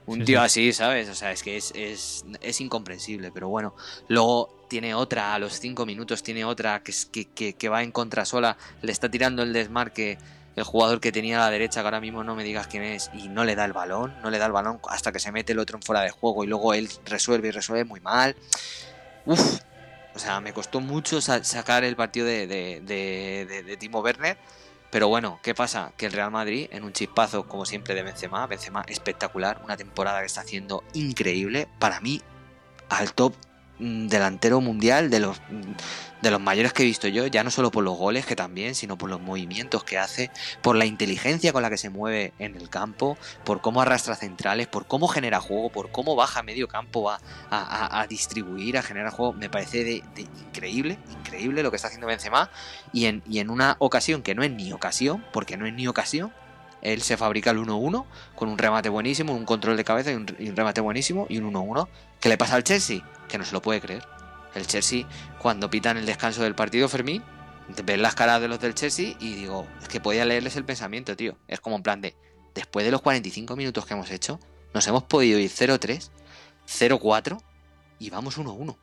[SPEAKER 2] un, tío así, ¿sabes? O sea, es que es, es, es, incomprensible, pero bueno. Luego tiene otra, a los cinco minutos tiene otra que, que, que, que va en contra sola, le está tirando el desmarque el jugador que tenía a la derecha, que ahora mismo no me digas quién es, y no le da el balón, no le da el balón hasta que se mete el otro en fuera de juego y luego él resuelve y resuelve muy mal. Uf, o sea, me costó mucho sacar el partido de, de, Timo Werner. Pero bueno, ¿qué pasa? Que el Real Madrid, en un chispazo como siempre de Benzema, Benzema espectacular, una temporada que está haciendo increíble, para mí al top delantero mundial de los mm, de los mayores que he visto yo, ya no solo por los goles que también, sino por los movimientos que hace, por la inteligencia con la que se mueve en el campo, por cómo arrastra centrales, por cómo genera juego, por cómo baja medio campo a, a, distribuir, a generar juego. Me parece de, increíble, increíble lo que está haciendo Benzema. Y en, y en una ocasión que no es ni ocasión, porque no es ni ocasión, él se fabrica el 1-1 con un remate buenísimo, un control de cabeza y un, remate buenísimo y un 1-1. ¿Qué le pasa al Chelsea? Que no se lo puede creer. El Chelsea, cuando pitan el descanso del partido, Fermín, ven las caras de los del Chelsea y digo, es que podía leerles el pensamiento, tío. Es como en plan de, después de los 45 minutos que hemos hecho, nos hemos podido ir 0-3, 0-4 y vamos 1-1.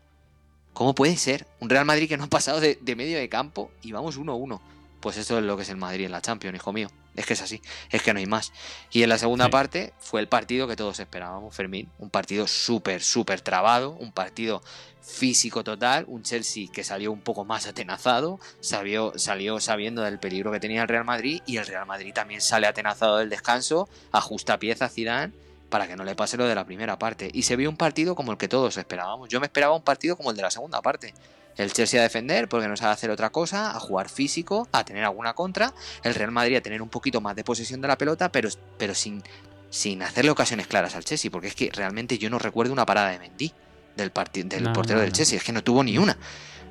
[SPEAKER 2] ¿Cómo puede ser? Un Real Madrid que no ha pasado de, medio de campo y vamos 1-1. Pues eso es lo que es el Madrid en la Champions, hijo mío. Es que es así, es que no hay más. Y en la segunda parte fue el partido que todos esperábamos, Fermín. Un partido súper, súper trabado, un partido físico total, un Chelsea que salió un poco más atenazado, salió, salió sabiendo del peligro que tenía el Real Madrid y el Real Madrid también sale atenazado del descanso, ajusta pieza a Zidane para que no le pase lo de la primera parte. Y se vio un partido como el que todos esperábamos. Yo me esperaba un partido como el de la segunda parte. El Chelsea a defender porque no sabe hacer otra cosa, a jugar físico, a tener alguna contra. El Real Madrid a tener un poquito más de posesión de la pelota, pero, pero sin, sin hacerle ocasiones claras al Chelsea, porque es que realmente yo no recuerdo una parada de Mendy del, del portero del Chelsea, es que no tuvo ni una.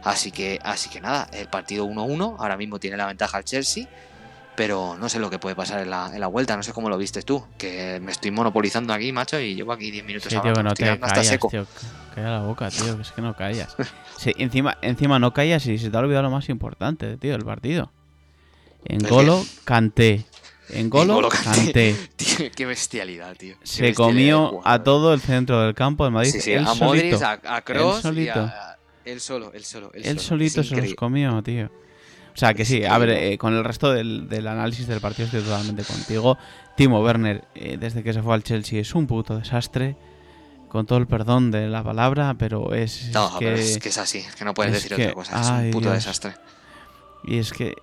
[SPEAKER 2] Así que, así que nada, el partido 1-1, ahora mismo tiene la ventaja el Chelsea, pero no sé lo que puede pasar en la, en la, vuelta, no sé cómo lo viste tú, que me estoy monopolizando aquí, macho, y llevo aquí 10 minutos
[SPEAKER 1] sí, no te callas, seco. Tío, calla la boca, tío, que es que no callas. sí, encima, encima no callas y se te ha olvidado lo más importante, tío, del partido. En Golo, canté. En Golo, canté.
[SPEAKER 2] qué bestialidad, tío.
[SPEAKER 1] se comió a todo el centro del campo de Madrid.
[SPEAKER 2] Sí, sí, a Modric, a, Kroos y a, él solo, él solo.
[SPEAKER 1] Él, solito se los comió, tío. O sea, que sí, a ver, eh, con el resto del, análisis del partido estoy totalmente contigo. Timo Werner, eh, desde que se fue al Chelsea, es un puto desastre. Con todo el perdón de la palabra, pero es.
[SPEAKER 2] No, que, pero es que es así, es que no puedes decir otra cosa. Es un puto desastre.
[SPEAKER 1] Y es que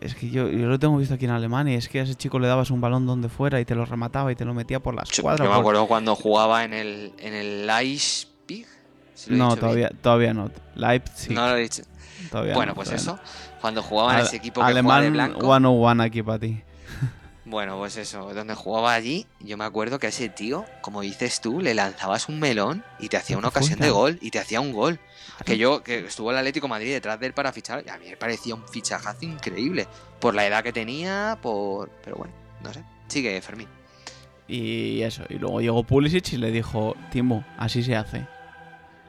[SPEAKER 1] es que yo, yo, lo tengo visto aquí en Alemania y es que a ese chico le dabas un balón donde fuera y te lo remataba y te lo metía por las cuadras.
[SPEAKER 2] Yo me acuerdo cuando jugaba en el, en el Leipzig,
[SPEAKER 1] no, todavía, todavía no. Leipzig.
[SPEAKER 2] No lo he dicho.
[SPEAKER 1] Todavía
[SPEAKER 2] bueno,
[SPEAKER 1] no,
[SPEAKER 2] pues eso. Cuando jugaba en ese equipo que
[SPEAKER 1] Alemán
[SPEAKER 2] jugaba de blanco.
[SPEAKER 1] 101 aquí para ti.
[SPEAKER 2] Bueno, pues eso, donde jugaba allí, yo me acuerdo que a ese tío, como dices tú, le lanzabas un melón y te hacía una ocasión de gol y te hacía un gol. Que yo, que estuvo el Atlético de Madrid detrás de él para fichar, y a mí me parecía un fichajazo increíble. Por la edad que tenía, por. Pero bueno, no sé. Sigue, Fermín.
[SPEAKER 1] Y eso, y luego llegó Pulisic y le dijo, Timo, así se hace.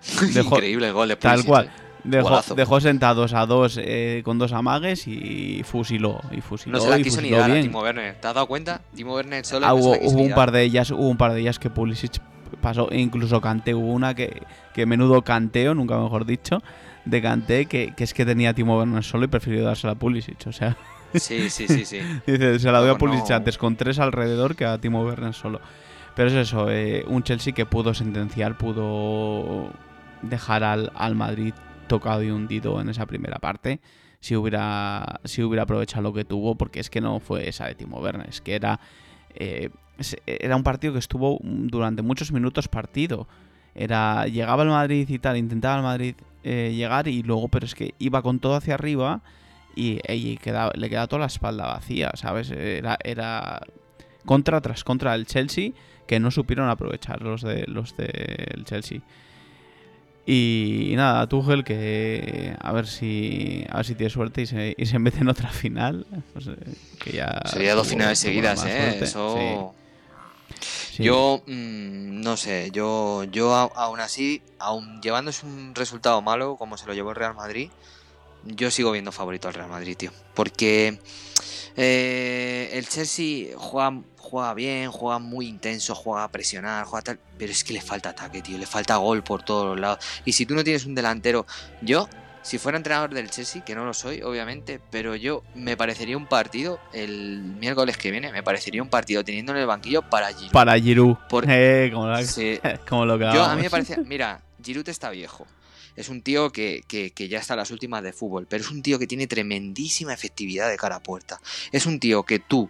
[SPEAKER 2] Dejó- Increíble el gol de
[SPEAKER 1] tal
[SPEAKER 2] Pulisic,
[SPEAKER 1] cual. Dejó, sentados a dos eh, con dos amagues y fusiló. Y fusiló
[SPEAKER 2] No se la quiso ni dar a
[SPEAKER 1] bien.
[SPEAKER 2] Timo Werner. ¿Te has dado cuenta? Timo Werner solo
[SPEAKER 1] Ah, hubo, un par de ellas, hubo un par de ellas que Pulisic pasó, e incluso Kanté, hubo una que, que menudo canteo, nunca mejor dicho, de Kanté, que, que es que tenía a Timo Werner solo y prefirió dársela a Pulisic. O sea,
[SPEAKER 2] Sí, sí, sí, sí.
[SPEAKER 1] dice, se la doy a
[SPEAKER 2] No,
[SPEAKER 1] Pulisic
[SPEAKER 2] no.
[SPEAKER 1] antes con tres alrededor que a Timo Werner solo. Pero es eso, eh, un Chelsea que pudo sentenciar, pudo dejar al, al Madrid tocado y hundido en esa primera parte. Si hubiera, si hubiera aprovechado lo que tuvo, porque es que no fue esa de Timo Werner, es que era, eh, era un partido que estuvo durante muchos minutos partido. Era, llegaba el Madrid y tal, intentaba el Madrid eh, llegar y luego, pero es que iba con todo hacia arriba y, y quedaba- le quedaba toda la espalda vacía, ¿sabes? Era, era contra tras contra del Chelsea que no supieron aprovechar los de los del Chelsea. Y, nada, Tuchel que a ver si a ver si tiene suerte y se, y se mete en otra final. Pues, que ya
[SPEAKER 2] Sería dos finales seguidas, ¿eh?
[SPEAKER 1] suerte.
[SPEAKER 2] Eso.
[SPEAKER 1] Sí, sí.
[SPEAKER 2] Yo, mm, no sé, yo, yo aún así, aún llevándose un resultado malo, como se lo llevó el Real Madrid, yo sigo viendo favorito al Real Madrid, tío. Porque eh, el Chelsea juega, juega bien, juega muy intenso, juega a presionar, juega tal, pero es que le falta ataque, tío, le falta gol por todos los lados. Y si tú no tienes un delantero, yo, si fuera entrenador del Chelsea, que no lo soy, obviamente, pero yo me parecería un partido, el miércoles que viene, me parecería un partido teniendo en el banquillo para Giroud.
[SPEAKER 1] para Giroud. Eh, como, la-
[SPEAKER 2] Sí,
[SPEAKER 1] como lo que
[SPEAKER 2] yo a mí me parece, mira, Giroud está viejo. Es un tío que, que- que ya está a las últimas de fútbol, pero es un tío que tiene tremendísima efectividad de cara a puerta. Es un tío que tú,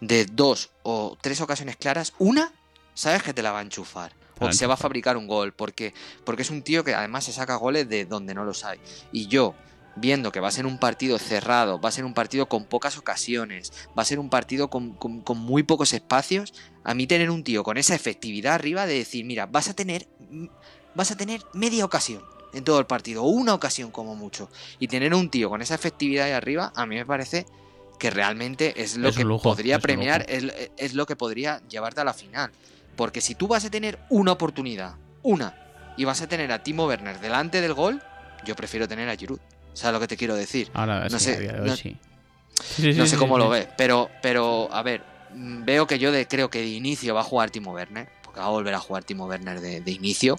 [SPEAKER 2] de dos o tres ocasiones claras, una, sabes que te la va a enchufar. O
[SPEAKER 1] a
[SPEAKER 2] se va a fabricar un gol, porque, porque es un tío que además se saca goles de donde no los hay. Y yo, viendo que va a ser un partido cerrado, va a ser un partido con pocas ocasiones, va a ser un partido con, con- con muy pocos espacios, a mí tener un tío con esa efectividad arriba de decir, mira, vas a tener, vas a tener media ocasión en todo el partido, una ocasión como mucho, y tener un tío con esa efectividad ahí arriba, a mí me parece que realmente es lo
[SPEAKER 1] Es
[SPEAKER 2] que
[SPEAKER 1] lujo,
[SPEAKER 2] podría
[SPEAKER 1] es
[SPEAKER 2] premiar, es, es lo que podría llevarte a la final. Porque si tú vas a tener una oportunidad, una, y vas a tener a Timo Werner delante del gol, yo prefiero tener a Giroud. ¿Sabes lo que te quiero decir?
[SPEAKER 1] Ahora
[SPEAKER 2] no
[SPEAKER 1] sí,
[SPEAKER 2] sé,
[SPEAKER 1] hoy
[SPEAKER 2] no-
[SPEAKER 1] sí.
[SPEAKER 2] No sé cómo lo ves, pero, pero a ver, veo que yo de, creo que de inicio va a jugar Timo Werner, porque va a volver a jugar Timo Werner de, de inicio,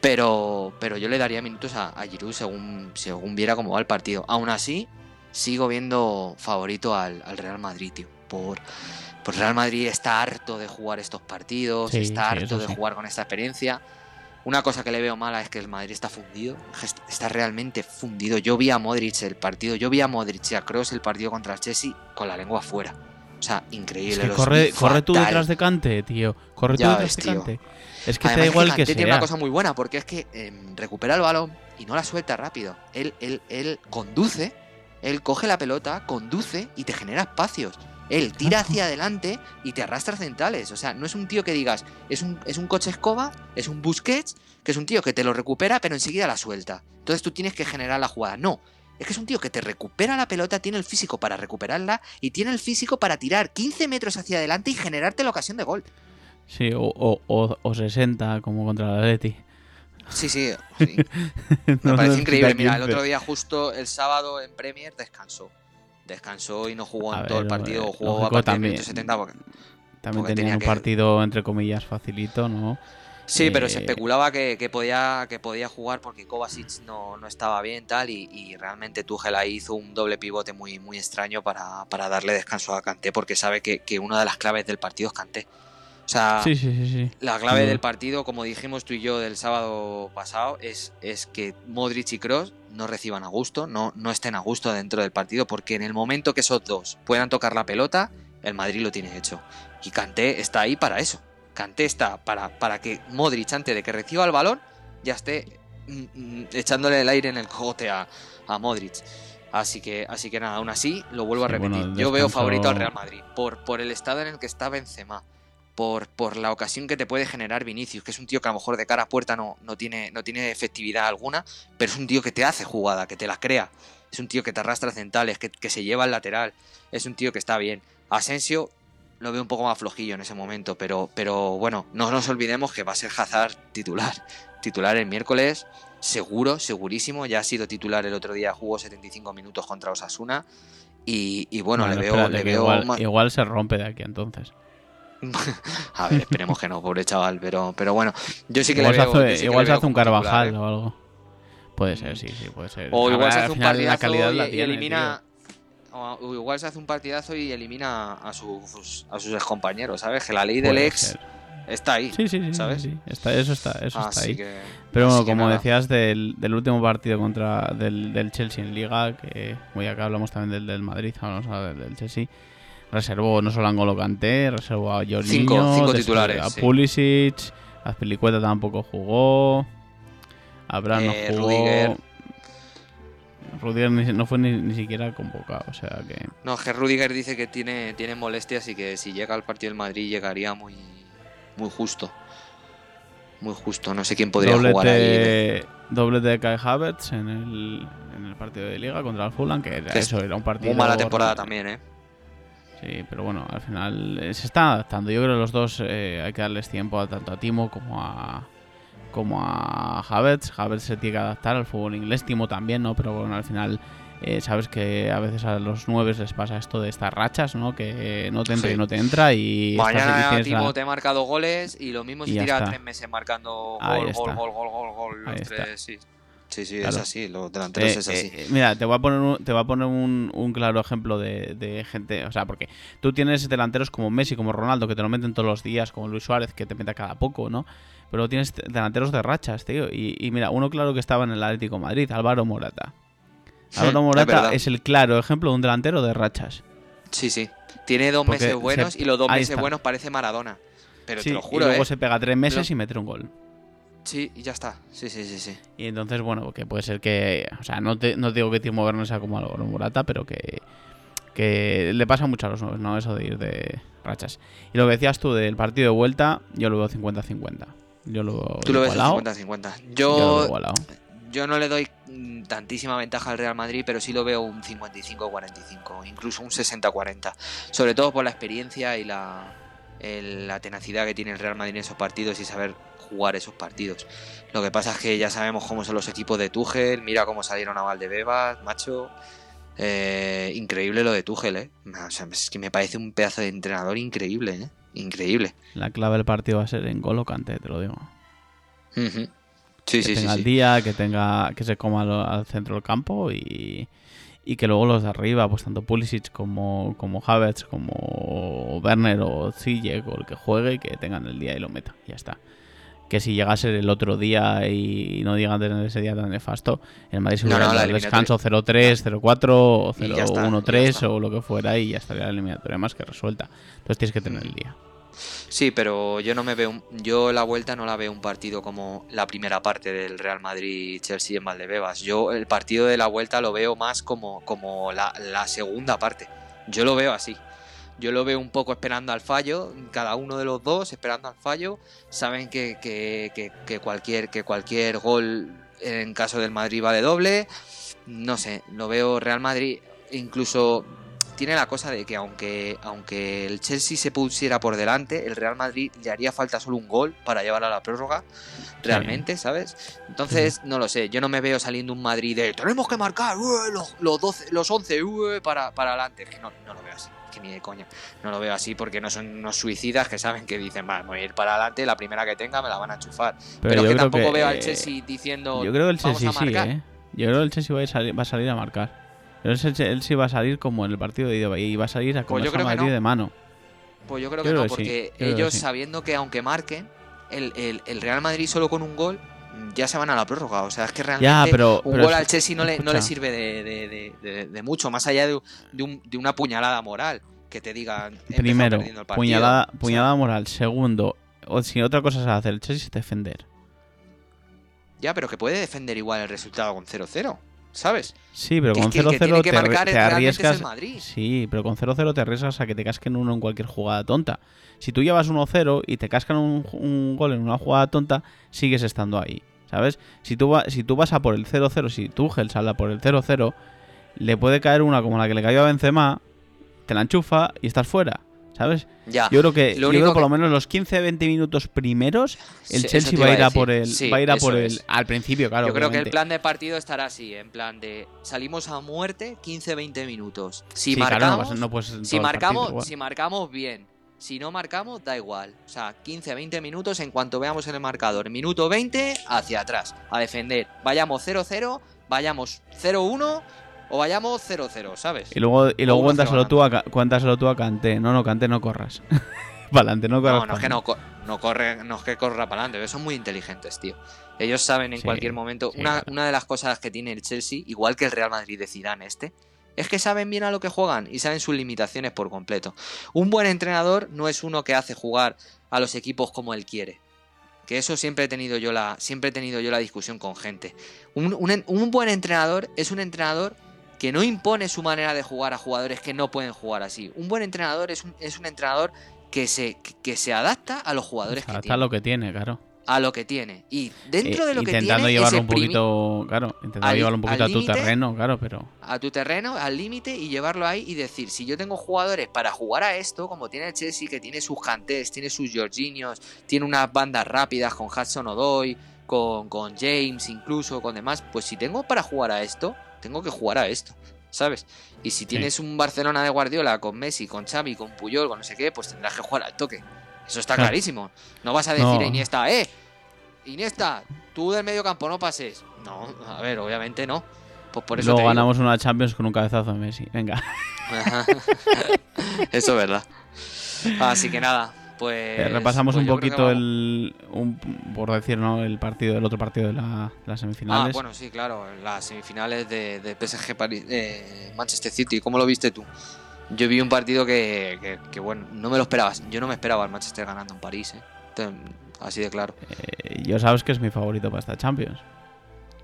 [SPEAKER 2] pero, pero yo le daría minutos a, a Giroud según, según viera cómo va el partido. Aún así, sigo viendo favorito al, al Real Madrid, tío, por... Por Real Madrid está harto de jugar estos partidos,
[SPEAKER 1] Sí,
[SPEAKER 2] está
[SPEAKER 1] sí,
[SPEAKER 2] harto de
[SPEAKER 1] sí.
[SPEAKER 2] jugar con esta experiencia. Una cosa que le veo mala es que el Madrid está fundido, est- está realmente fundido. Yo vi a Modric el partido, yo vi a Modric y a Kroos el partido contra el Chelsea con la lengua afuera. O sea, increíble.
[SPEAKER 1] Es que
[SPEAKER 2] los
[SPEAKER 1] corre, tú detrás de Cante, tío. Corre tú detrás
[SPEAKER 2] ves,
[SPEAKER 1] de. Cante. Es que
[SPEAKER 2] Además,
[SPEAKER 1] da
[SPEAKER 2] es
[SPEAKER 1] igual
[SPEAKER 2] que
[SPEAKER 1] que,
[SPEAKER 2] Kanté tiene
[SPEAKER 1] sea.
[SPEAKER 2] una cosa muy buena porque es que em, recupera el balón y no la suelta rápido. Él, él, él conduce, él coge la pelota, conduce y te genera espacios. Él tira hacia adelante y te arrastra centrales. O sea, no es un tío que digas, es un, es un coche escoba, es un Busquets, que es un tío que te lo recupera pero enseguida la suelta. Entonces tú tienes que generar la jugada. No, es que es un tío que te recupera la pelota, tiene el físico para recuperarla y tiene el físico para tirar 15 metros hacia adelante y generarte la ocasión de gol.
[SPEAKER 1] Sí, o, o, o, o 60 como contra el Atleti.
[SPEAKER 2] Sí, sí, sí.
[SPEAKER 1] No
[SPEAKER 2] Me parece increíble. Mira, el
[SPEAKER 1] 15.
[SPEAKER 2] otro día, justo el sábado en Premier, descansó. Descansó y no jugó
[SPEAKER 1] A
[SPEAKER 2] en todo el partido. Jugó a partir
[SPEAKER 1] también.
[SPEAKER 2] minuto 70. Porque...
[SPEAKER 1] También
[SPEAKER 2] porque tenía
[SPEAKER 1] un
[SPEAKER 2] que-
[SPEAKER 1] partido, entre comillas, facilito, ¿no?
[SPEAKER 2] Sí, pero se
[SPEAKER 1] Eh,
[SPEAKER 2] especulaba que, que podía, que podía jugar porque Kovacic no, no estaba bien tal y, y realmente Tuchel ahí hizo un doble pivote muy, muy extraño para, para darle descanso a Kanté porque sabe que, que una de las claves del partido es Kanté. O sea,
[SPEAKER 1] Sí, sí, sí, sí.
[SPEAKER 2] La clave del partido, como dijimos tú y yo del sábado pasado, es, es que Modric y Kroos no reciban a gusto, no, no estén a gusto dentro del partido, porque en el momento que esos dos puedan tocar la pelota, el Madrid lo tiene hecho. Y Kanté está ahí para eso. Kanté está para, para que Modric, antes de que reciba el balón, ya esté mm, mm, echándole el aire en el cogote a, a Modric. Así que, así que nada, aún así lo vuelvo a repetir.
[SPEAKER 1] bueno,
[SPEAKER 2] Yo veo favorito al Real Madrid por, por el estado en el que está Benzema, por, por la ocasión que te puede generar Vinicius, que es un tío que a lo mejor de cara a puerta no, no, tiene, no tiene efectividad alguna, pero es un tío que te hace jugada, que te la crea. Es un tío que te arrastra centrales, que, que se lleva al lateral. Es un tío que está bien. Asensio lo veo un poco más flojillo en ese momento, pero, pero bueno, no nos olvidemos que va a ser Hazard titular. Titular el miércoles, seguro, segurísimo. Ya ha sido titular el otro día, jugó 75 minutos contra Osasuna. Y, y bueno, le veo,
[SPEAKER 1] espérate,
[SPEAKER 2] le veo
[SPEAKER 1] igual,
[SPEAKER 2] más-
[SPEAKER 1] igual se rompe de aquí entonces.
[SPEAKER 2] A ver, esperemos que no, pobre chaval, pero, pero bueno, yo sí que
[SPEAKER 1] igual
[SPEAKER 2] le veo.
[SPEAKER 1] hace,
[SPEAKER 2] sí
[SPEAKER 1] igual
[SPEAKER 2] le
[SPEAKER 1] se
[SPEAKER 2] veo
[SPEAKER 1] hace un
[SPEAKER 2] titular,
[SPEAKER 1] Carvajal
[SPEAKER 2] ¿eh?
[SPEAKER 1] o algo. Puede ser, sí, sí, puede ser.
[SPEAKER 2] O igual
[SPEAKER 1] ver,
[SPEAKER 2] se hace un
[SPEAKER 1] final la calidad
[SPEAKER 2] y,
[SPEAKER 1] la tiene,
[SPEAKER 2] elimina. Igual se hace un partidazo y elimina a sus, a sus excompañeros, ¿sabes? Que la ley del
[SPEAKER 1] Puede
[SPEAKER 2] ex
[SPEAKER 1] ser.
[SPEAKER 2] está ahí.
[SPEAKER 1] Sí, sí, sí,
[SPEAKER 2] ¿sabes?
[SPEAKER 1] sí, sí. Está, eso está, eso está ahí.
[SPEAKER 2] que.
[SPEAKER 1] Pero bueno, como decías del, del último partido contra del, del Chelsea en Liga, que hoy acá hablamos también del del Madrid, hablamos ahora del, del Chelsea, reservó no solo a N'Golo Kanté, reservó a Jorginho,
[SPEAKER 2] Cinco- cinco titulares,
[SPEAKER 1] a
[SPEAKER 2] sí.
[SPEAKER 1] Pulisic, a Pelicueta tampoco jugó,
[SPEAKER 2] Eh,
[SPEAKER 1] no jugó,
[SPEAKER 2] Rudiger.
[SPEAKER 1] Rudiger ni- no fue ni, ni siquiera convocado, o sea que
[SPEAKER 2] No, que Rudiger dice que tiene, tiene molestias y que si llega al partido del Madrid llegaría muy, muy justo. Muy justo. No sé quién podría jugar ahí.
[SPEAKER 1] doblete, doblete de Kai Havertz en el, en el partido de Liga contra el Fulham, que era
[SPEAKER 2] es
[SPEAKER 1] eso, era un partido...
[SPEAKER 2] Muy mala temporada también, ¿eh?
[SPEAKER 1] Sí, pero bueno, al final eh, se está adaptando. Yo creo que los dos eh, hay que darles tiempo a- tanto a Timo como a como a Havertz. Havertz se tiene que adaptar al fútbol inglés, Timo también, ¿no? Pero bueno, al final eh, sabes que a veces a los nueve les pasa esto de estas rachas, ¿no? Que no te entra
[SPEAKER 2] Sí.
[SPEAKER 1] y no te entra y
[SPEAKER 2] Mañana Timo
[SPEAKER 1] la-
[SPEAKER 2] te marca dos goles y lo mismo
[SPEAKER 1] ya
[SPEAKER 2] tira
[SPEAKER 1] está.
[SPEAKER 2] tres meses marcando gol, gol, gol, gol, gol, gol, los
[SPEAKER 1] Ahí está.
[SPEAKER 2] tres, sí. Sí, sí,
[SPEAKER 1] Claro.
[SPEAKER 2] es así, los delanteros
[SPEAKER 1] Eh,
[SPEAKER 2] es así.
[SPEAKER 1] eh, mira, te voy a poner un, te voy a poner un, un claro ejemplo de, de gente, o sea, porque tú tienes delanteros como Messi, como Ronaldo, que te lo meten todos los días, como Luis Suárez, que te mete cada poco, ¿no? Pero tienes te- delanteros de rachas, tío. Y, y mira, uno claro que estaba en el Atlético de Madrid, Álvaro Morata. Álvaro Morata es el claro ejemplo de un delantero de rachas.
[SPEAKER 2] Sí, sí. Tiene dos
[SPEAKER 1] Porque
[SPEAKER 2] meses
[SPEAKER 1] se-
[SPEAKER 2] buenos y los dos
[SPEAKER 1] ahí
[SPEAKER 2] meses
[SPEAKER 1] está.
[SPEAKER 2] buenos parece Maradona. Pero
[SPEAKER 1] Sí,
[SPEAKER 2] te lo juro,
[SPEAKER 1] y luego
[SPEAKER 2] ¿eh?
[SPEAKER 1] se pega tres meses
[SPEAKER 2] Pero-
[SPEAKER 1] y mete un gol.
[SPEAKER 2] Sí, y ya está. Sí, sí, sí, sí.
[SPEAKER 1] Y entonces, bueno, que puede ser que. O sea, no, te, no digo que Timo Werner sea como Álvaro Morata, pero que. Que le pasa mucho a los nuevos, ¿no? Eso de ir de rachas. Y lo que decías tú del partido de vuelta, yo lo veo 50-50. Yo lo
[SPEAKER 2] Tú lo ves
[SPEAKER 1] igualado.
[SPEAKER 2] 50-50.
[SPEAKER 1] Yo
[SPEAKER 2] Yo, yo no le doy mm, tantísima ventaja al Real Madrid, pero sí lo veo un 55-45, incluso un 60-40. Sobre todo por la experiencia y la, el- la tenacidad que tiene el Real Madrid en esos partidos y saber jugar esos partidos. Lo que pasa es que ya sabemos cómo son los equipos de Tuchel, mira cómo salieron a Valdebebas, macho. Eh, increíble lo de Tuchel, ¿eh? O sea, es que me parece un pedazo de entrenador increíble, ¿eh? Increíble.
[SPEAKER 1] La clave del partido va a ser en Golo Kanté, te lo digo.
[SPEAKER 2] Sí,
[SPEAKER 1] que
[SPEAKER 2] sí, sí,
[SPEAKER 1] tenga el día, que tenga que se coma lo- al centro del campo y, y que luego los de arriba, pues tanto Pulisic como, como Havertz, como Werner o Ziyech o el que juegue, que tengan el día y lo meta. Ya está. Que si llegase el otro día y no digan tener ese día tan nefasto, el Madrid se
[SPEAKER 2] No, no,
[SPEAKER 1] el descanso 0-3, 0-4 o
[SPEAKER 2] Y ya está,
[SPEAKER 1] 0-1-3
[SPEAKER 2] ya está.
[SPEAKER 1] o lo que fuera y ya estaría la eliminatoria más que resuelta. Entonces tienes que tener el día.
[SPEAKER 2] Sí, pero yo no me veo, yo la vuelta no la veo un partido como la primera parte del Real Madrid Chelsea en Valdebebas. Yo el partido de la vuelta lo veo más como, como la, segunda parte. Yo lo veo así. Yo lo veo un poco esperando al fallo, cada uno de los dos esperando al fallo. Saben que, que- que- que cualquier, que cualquier gol en caso del Madrid va de doble. No sé, lo veo Real Madrid, incluso tiene la cosa de que aunque, aunque el Chelsea se pusiera por delante, el Real Madrid le haría falta solo un gol para llevar a la prórroga, realmente, ¿sabes? Entonces, no lo sé, yo no me veo saliendo un Madrid de tenemos que marcar los, los, 12, los 11 ué, para, para adelante. Que no, no lo veo así, que ni de coña. No lo veo así porque no son unos suicidas que saben que dicen, va, voy a ir para adelante, la primera que tenga me la van a enchufar. Pero, que tampoco veo al
[SPEAKER 1] eh,
[SPEAKER 2] Chelsea diciendo,
[SPEAKER 1] Yo creo que el
[SPEAKER 2] vamos
[SPEAKER 1] Chelsea sí. ¿eh? Yo creo que el Chelsea va a salir, va a, salir a marcar. Él sí va a salir como en el partido de ida y va a salir a
[SPEAKER 2] Pues que
[SPEAKER 1] Madrid
[SPEAKER 2] no.
[SPEAKER 1] de mano.
[SPEAKER 2] Pues yo creo que no,
[SPEAKER 1] que
[SPEAKER 2] porque
[SPEAKER 1] que
[SPEAKER 2] ellos
[SPEAKER 1] sí.
[SPEAKER 2] sabiendo que aunque marquen, el, el- el Real Madrid solo con un gol ya se van a la prórroga. O sea, es que realmente
[SPEAKER 1] Ya, pero,
[SPEAKER 2] un
[SPEAKER 1] pero
[SPEAKER 2] gol
[SPEAKER 1] es-
[SPEAKER 2] al Chelsea no le, no le sirve de, de- de- de- de mucho, más allá de, de un- de una puñalada moral que te digan "He empezado
[SPEAKER 1] Primero,
[SPEAKER 2] perdiendo el partido".
[SPEAKER 1] puñalada,
[SPEAKER 2] O sea,
[SPEAKER 1] puñalada moral. Segundo, o si otra cosa se hace el Chelsea es defender.
[SPEAKER 2] Ya, pero que puede defender igual el resultado con 0-0, ¿sabes?
[SPEAKER 1] Sí, pero
[SPEAKER 2] Que
[SPEAKER 1] con
[SPEAKER 2] es que el que
[SPEAKER 1] 0-0
[SPEAKER 2] tiene que
[SPEAKER 1] te,
[SPEAKER 2] marcar
[SPEAKER 1] arriesgas.
[SPEAKER 2] Madrid.
[SPEAKER 1] Sí, pero con 0-0 te arriesgas a que te casquen uno en cualquier jugada tonta. Si tú llevas 1-0 y te cascan un, un gol en una jugada tonta, sigues estando ahí, ¿sabes? Si tú, va- si tú vas a por el 0-0, si Tuchel sale a por el 0-0, le puede caer una como la que le cayó a Benzema, te la enchufa y estás fuera, ¿sabes?
[SPEAKER 2] Ya.
[SPEAKER 1] Yo creo que,
[SPEAKER 2] Lo
[SPEAKER 1] yo creo que por lo menos los 15-20 minutos primeros, el
[SPEAKER 2] Sí,
[SPEAKER 1] Chelsea va a ir a
[SPEAKER 2] decir.
[SPEAKER 1] por el,
[SPEAKER 2] Sí,
[SPEAKER 1] va a ir a por el, al principio, claro.
[SPEAKER 2] Yo creo que el
[SPEAKER 1] obviamente.
[SPEAKER 2] plan de partido estará así, en plan de salimos a muerte 15-20 minutos. Si
[SPEAKER 1] Sí, claro, no
[SPEAKER 2] marcamos,
[SPEAKER 1] vas- no en
[SPEAKER 2] si
[SPEAKER 1] partido
[SPEAKER 2] marcamos,
[SPEAKER 1] igual.
[SPEAKER 2] si marcamos bien. Si no marcamos, da igual. O sea, 15-20 minutos en cuanto veamos en el marcador. Minuto 20, hacia atrás, a defender. Vayamos 0-0, vayamos 0-1 o vayamos 0-0, ¿sabes?
[SPEAKER 1] Y luego, y luego cuéntaselo, tú a, cuéntaselo tú a Canté. No, no, Canté, no corras. para adelante, no corras.
[SPEAKER 2] No, no es que no, no corre, no es que corra para adelante, son muy inteligentes, tío. Ellos saben en
[SPEAKER 1] Sí,
[SPEAKER 2] cualquier momento.
[SPEAKER 1] sí,
[SPEAKER 2] una,
[SPEAKER 1] claro.
[SPEAKER 2] una de las cosas que tiene el Chelsea, igual que el Real Madrid de Zidane este, es que saben bien a lo que juegan y saben sus limitaciones por completo. Un buen entrenador no es uno que hace jugar a los equipos como él quiere. Que eso siempre he tenido yo la, siempre he tenido yo la discusión con gente. Un, un buen entrenador es un entrenador que no impone su manera de jugar a jugadores que no pueden jugar así. Un buen entrenador es un, es un entrenador que se, que se adapta a los jugadores que
[SPEAKER 1] Hasta
[SPEAKER 2] tiene.
[SPEAKER 1] lo que tiene, claro.
[SPEAKER 2] A lo que tiene. Y dentro
[SPEAKER 1] Eh,
[SPEAKER 2] de lo que
[SPEAKER 1] intentando
[SPEAKER 2] tiene,
[SPEAKER 1] llevarlo
[SPEAKER 2] es
[SPEAKER 1] un poquito, claro, intentando
[SPEAKER 2] al-
[SPEAKER 1] llevarlo un poquito a tu terreno, claro, pero
[SPEAKER 2] a tu terreno, al límite y llevarlo ahí y decir, si yo tengo jugadores para jugar a esto, como tiene el Chelsea, que tiene sus Cantés, tiene sus Jorginhos, tiene unas bandas rápidas con Hudson Odoi, con, con James incluso, con demás, pues si tengo para jugar a esto, tengo que jugar a esto, ¿sabes? Y si tienes un Barcelona de Guardiola con Messi, con Xavi, con Puyol, con no sé qué, pues tendrás que jugar al toque. Eso está
[SPEAKER 1] Claro.
[SPEAKER 2] clarísimo. No vas a decir
[SPEAKER 1] No.
[SPEAKER 2] a Iniesta, eh, Iniesta, tú del medio campo no pases. No, a ver, obviamente no. Pues por eso
[SPEAKER 1] luego ganamos una Champions con un cabezazo de Messi. Venga.
[SPEAKER 2] Eso es verdad. Así que nada, pues.
[SPEAKER 1] Eh, repasamos
[SPEAKER 2] pues
[SPEAKER 1] un poquito el, un- por decir, ¿no? El partido, el otro partido de, la- las
[SPEAKER 2] Ah,
[SPEAKER 1] semifinales.
[SPEAKER 2] bueno, sí, claro, las semifinales de, de PSG París, eh, Manchester City. ¿Cómo lo viste tú? Yo vi un partido que, que- que, bueno, no me lo esperabas. Yo no me esperaba al Manchester ganando en París, ¿eh? Así de claro.
[SPEAKER 1] Eh, yo sabes que es mi favorito para esta Champions.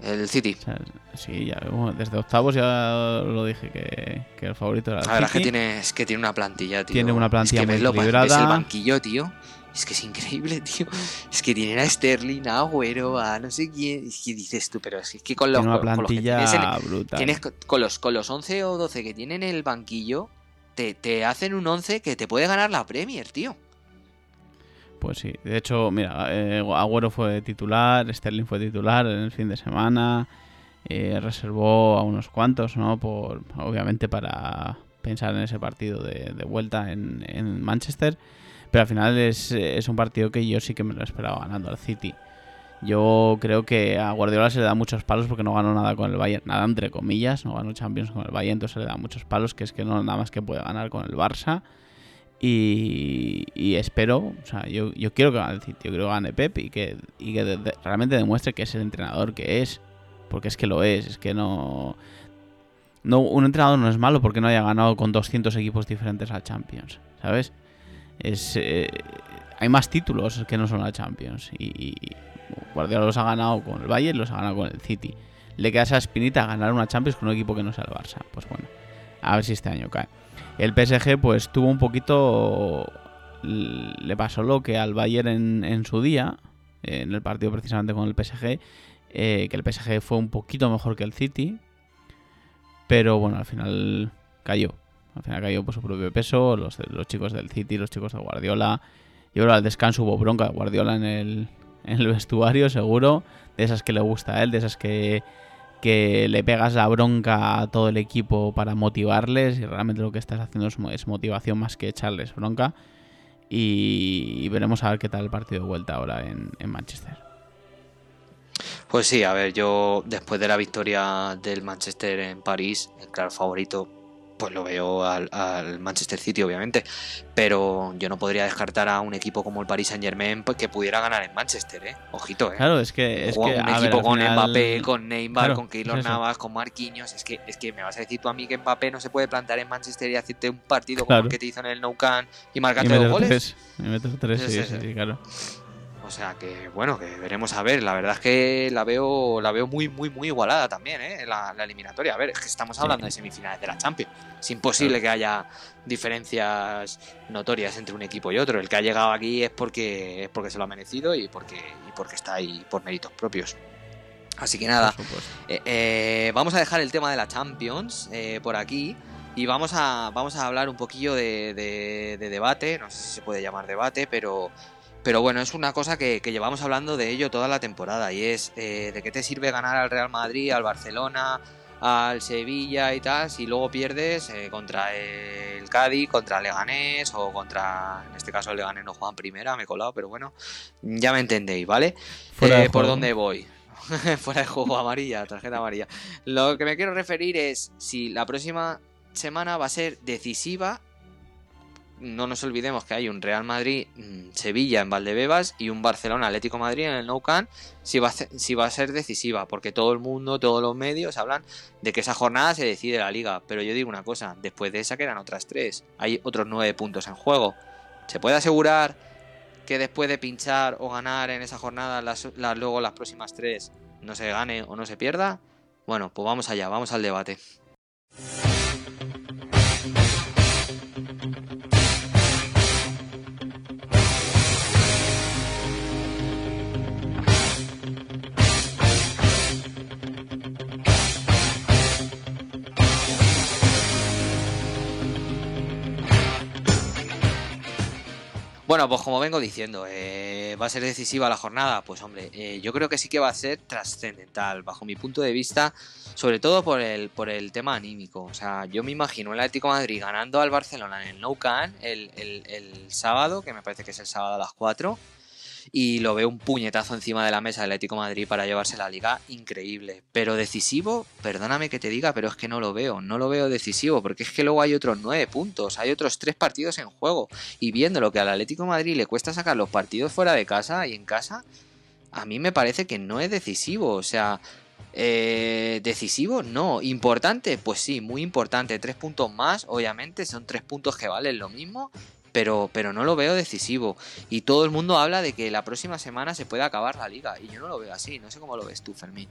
[SPEAKER 2] El City.
[SPEAKER 1] O sea, sí, ya, bueno, desde octavos ya lo dije que, que el favorito era el
[SPEAKER 2] La verdad es que
[SPEAKER 1] City.
[SPEAKER 2] tiene, es que tiene una plantilla, tío.
[SPEAKER 1] Tiene una plantilla
[SPEAKER 2] es que
[SPEAKER 1] muy
[SPEAKER 2] ves el banquillo, tío. Es que es increíble, tío. Es que tienen a Sterling, a Agüero, a no sé quién. Es que dices tú, pero es que con los,
[SPEAKER 1] Tiene una
[SPEAKER 2] con los tienes en-
[SPEAKER 1] brutal.
[SPEAKER 2] Tienes co- con los, con los 11 o 12 que tienen en el banquillo, te, te hacen un 11 que te puede ganar la Premier, tío.
[SPEAKER 1] Pues sí, de hecho, mira, eh, Agüero fue titular, Sterling fue titular en el fin de semana, eh, reservó a unos cuantos, ¿no? Por, obviamente para pensar en ese partido de, vuelta en, en Manchester, pero al final es, es un partido que yo sí que me lo esperaba ganando al City. Yo creo que a Guardiola se le da muchos palos porque no ganó nada con el Bayern, nada entre comillas, no ganó Champions con el Bayern, entonces se le da muchos palos, que es que no nada más que puede ganar con el Barça. Y, espero, o sea, yo, yo quiero que gane el City, yo quiero que gane Pep y que, y que realmente demuestre que es el entrenador que es, porque es que lo es, es que no... no un entrenador no es malo porque no haya ganado con 200 equipos diferentes a Champions, ¿sabes? Es, eh, hay más títulos que no son la Champions y, Guardiola los ha ganado con el Bayern, los ha ganado con el City. Le queda esa espinita ganar una Champions con un equipo que no sea el Barça. Pues bueno, a ver si este año cae. El PSG pues tuvo un poquito... Le pasó lo que al Bayern en, su día, en el partido precisamente con el PSG, eh, que el PSG fue un poquito mejor que el City, pero bueno, al final cayó. Al final cayó por su propio peso, los, los chicos del City, los chicos de Guardiola. Yo creo al descanso hubo bronca de Guardiola en el, en el vestuario, seguro. De esas que le gusta a él, de esas que, que le pegas la bronca a todo el equipo para motivarles y realmente lo que estás haciendo es, mo- es motivación más que echarles bronca. Y, veremos a ver qué tal el partido de vuelta ahora en Manchester.
[SPEAKER 2] Pues sí, a ver, yo después de la victoria del Manchester en París, el claro favorito, pues lo veo al, al Manchester City, obviamente. Pero yo no podría descartar a un equipo como el Paris Saint Germain que pudiera ganar en Manchester, ¿eh? Ojito, ¿eh?
[SPEAKER 1] Claro, es que. Es
[SPEAKER 2] Juega
[SPEAKER 1] que
[SPEAKER 2] un
[SPEAKER 1] a ver,
[SPEAKER 2] equipo
[SPEAKER 1] al
[SPEAKER 2] con
[SPEAKER 1] final-
[SPEAKER 2] Mbappé, con Neymar,
[SPEAKER 1] Claro,
[SPEAKER 2] con Keylor
[SPEAKER 1] es.
[SPEAKER 2] Navas, con Marquinhos. Es que, es que me vas a decir tú a mí que Mbappé no se puede plantar en Manchester y hacerte un partido como
[SPEAKER 1] Claro.
[SPEAKER 2] el que te hizo en el Nou Camp y
[SPEAKER 1] Y
[SPEAKER 2] marcarte dos
[SPEAKER 1] meter
[SPEAKER 2] goles.
[SPEAKER 1] tres. Y meter tres,
[SPEAKER 2] sí,
[SPEAKER 1] sí.
[SPEAKER 2] sí,
[SPEAKER 1] claro.
[SPEAKER 2] O sea que, bueno, que veremos a ver. La verdad es que la veo, la veo muy, muy, muy igualada también, ¿eh? La, eliminatoria. A ver, es que estamos hablando de semifinales de la Champions. Es imposible que haya diferencias notorias entre un equipo y otro. El que ha llegado aquí es porque, es porque se lo ha merecido y porque, y porque está ahí por méritos propios. Así que nada, eh, eh, vamos a dejar el tema de la Champions eh, por aquí y vamos a, vamos a hablar un poquillo de, de, debate, no sé si se puede llamar debate, pero, pero bueno, es una cosa que, llevamos hablando de ello toda la temporada y es de qué te sirve ganar al Real Madrid, al Barcelona, al Sevilla y tal, si luego pierdes contra el Cádiz, contra el Leganés o contra, en este caso el Leganés no juega en primera, me he colado, pero bueno, ya me entendéis, ¿vale? ¿Por dónde voy? Fuera de juego amarilla, tarjeta amarilla. Lo que me quiero referir es si la próxima semana va a ser decisiva. No nos olvidemos que hay un Real Madrid mm, Sevilla en Valdebebas y un Barcelona Atlético Madrid en el Nou Camp si va, a ser, si va a ser decisiva, porque todo el mundo, todos los medios hablan de que esa jornada se decide la liga. Pero yo digo una cosa, después de esa quedan otras tres, hay otros nueve puntos en juego. ¿Se puede asegurar que después de pinchar o ganar en esa jornada, luego las próximas tres no se gane o no se pierda? Bueno, pues vamos allá, vamos al debate. Bueno, pues como vengo diciendo, eh, ¿va a ser decisiva la jornada? Pues hombre, eh, yo creo que sí que va a ser trascendental, bajo mi punto de vista, sobre todo por el, por el tema anímico. O sea, yo me imagino el Atlético Madrid ganando al Barcelona en el Nou Camp el, el, el sábado, que me parece que es el sábado a las 4 y lo veo un puñetazo encima de la mesa del Atlético Madrid para llevarse la liga increíble. Pero decisivo, perdóname que te diga, pero es que no lo veo, no lo veo decisivo, porque es que luego hay otros nueve puntos, hay otros tres partidos en juego. Y viendo lo que al Atlético Madrid le cuesta sacar los partidos fuera de casa y en casa, a mí me parece que no es decisivo. O sea, eh, decisivo, no. Importante, pues sí, muy importante. Tres puntos más, obviamente, son tres puntos que valen lo mismo pero, pero no lo veo decisivo. Y todo el mundo habla de que la próxima semana se puede acabar la liga. Y yo no lo veo así. No sé cómo lo ves tú, Fermín.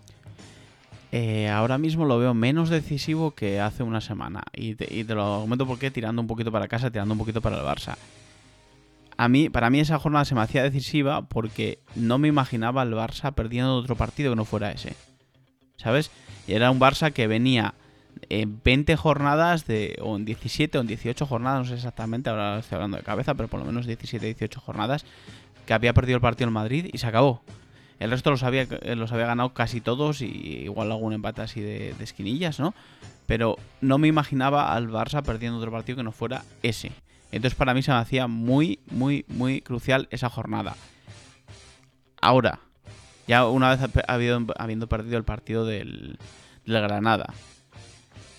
[SPEAKER 1] Eh, ahora mismo lo veo menos decisivo que hace una semana. Y te, lo comento porque tirando un poquito para casa, tirando un poquito para el Barça. A mí, para mí esa jornada se me hacía decisiva porque no me imaginaba el Barça perdiendo otro partido que no fuera ese. ¿Sabes? Y era un Barça que venía en 20 jornadas de, o en 17 o en 18 jornadas, no sé exactamente, ahora estoy hablando de cabeza, pero por lo menos 17, 18 jornadas, que había perdido el partido en Madrid y se acabó. El resto los había, eh, los había ganado casi todos y igual algún empate así de, esquinillas, ¿no? Pero no me imaginaba al Barça perdiendo otro partido que no fuera ese. Entonces para mí se me hacía muy, muy, muy crucial esa jornada. Ahora, ya una vez habiendo, habiendo perdido el partido del, del Granada,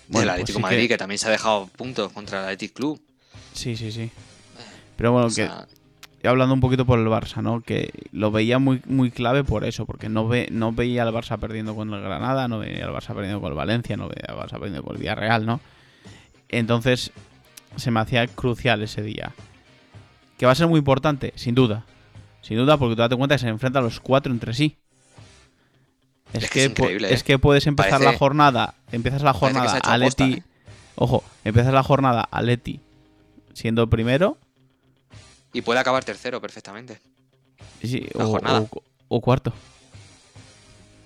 [SPEAKER 2] bueno, el pues Atlético Madrid, que... también se ha dejado puntos contra el Athletic Club.
[SPEAKER 1] Sí, sí, sí. Pero bueno, que hablando un poquito por el Barça, ¿no? Que lo veía muy, muy clave por eso, porque no, ve, no veía al Barça perdiendo con el Granada, no veía al Barça perdiendo con el Valencia, no veía al Barça perdiendo con el Villarreal, ¿no? Entonces se me hacía crucial ese día. Que va a ser muy importante, sin duda. Sin duda, porque tú date cuenta que se enfrentan los cuatro entre sí. Es, que, es, ¿eh? que, puedes empezar la jornada, empiezas la jornada a Leti, ¿eh? ojo, empiezas la jornada a Leti siendo primero
[SPEAKER 2] y puede acabar tercero perfectamente.
[SPEAKER 1] Sí, o, O, cuarto.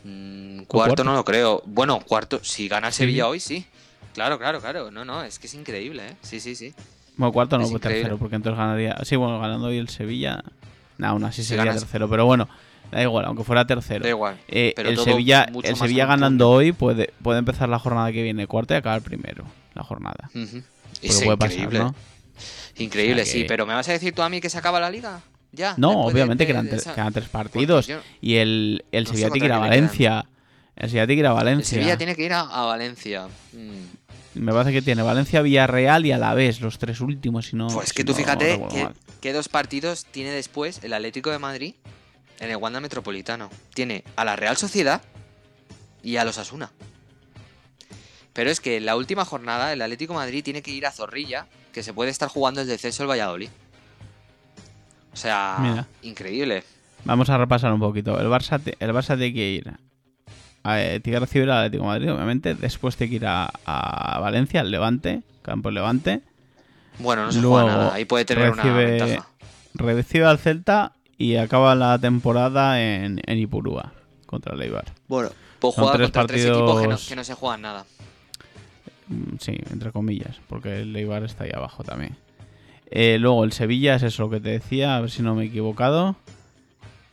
[SPEAKER 2] Mm, cuarto, no lo creo. Bueno, cuarto, si gana Sevilla hoy, sí. Claro, claro, claro. No, no, es que es increíble, ¿eh? Sí, sí, sí.
[SPEAKER 1] Bueno, cuarto no, pues tercero, porque entonces ganaría. Sí, bueno, ganando hoy el Sevilla. No, aún así sería tercero, pero bueno. Da igual, aunque fuera tercero.
[SPEAKER 2] Da igual.
[SPEAKER 1] Eh, el Sevilla, el Sevilla ganando hoy puede, puede empezar la jornada que viene cuarto y acabar primero la jornada.
[SPEAKER 2] Es increíble. ¿no? Increíble, sí. Pero ¿me vas a decir tú a mí que se acaba la liga? Ya.
[SPEAKER 1] No, obviamente que quedan, tres partidos. y el, el Sevilla tiene que ir a Valencia. El Sevilla tiene que ir a Valencia.
[SPEAKER 2] El Sevilla tiene que ir a, Valencia. Mm.
[SPEAKER 1] Me parece que tiene Valencia, Villarreal y a la vez, los tres últimos. Si no,
[SPEAKER 2] pues que tú fíjate que, dos partidos tiene después el Atlético de Madrid en el Wanda Metropolitano. Tiene a la Real Sociedad y a los Asuna. Pero es que en la última jornada el Atlético Madrid tiene que ir a Zorrilla, que se puede estar jugando el descenso el Valladolid. O sea, increíble.
[SPEAKER 1] Vamos a repasar un poquito. El Barça, el Barça tiene que ir. A, eh, tiene que recibir al Atlético de Madrid, obviamente. Después tiene que ir a, Valencia, al Levante, campo Levante.
[SPEAKER 2] Bueno, no se juega nada. Ahí puede tener una ventaja.
[SPEAKER 1] Recibe al Celta y acaba la temporada en, en Ipurúa contra el Eibar.
[SPEAKER 2] Bueno, pues juega tres contra partidos... tres equipos que no, se juegan nada.
[SPEAKER 1] Mm, sí, entre comillas, porque el Eibar está ahí abajo también. Eh, luego el Sevilla es eso lo que te decía, a ver si no me he equivocado.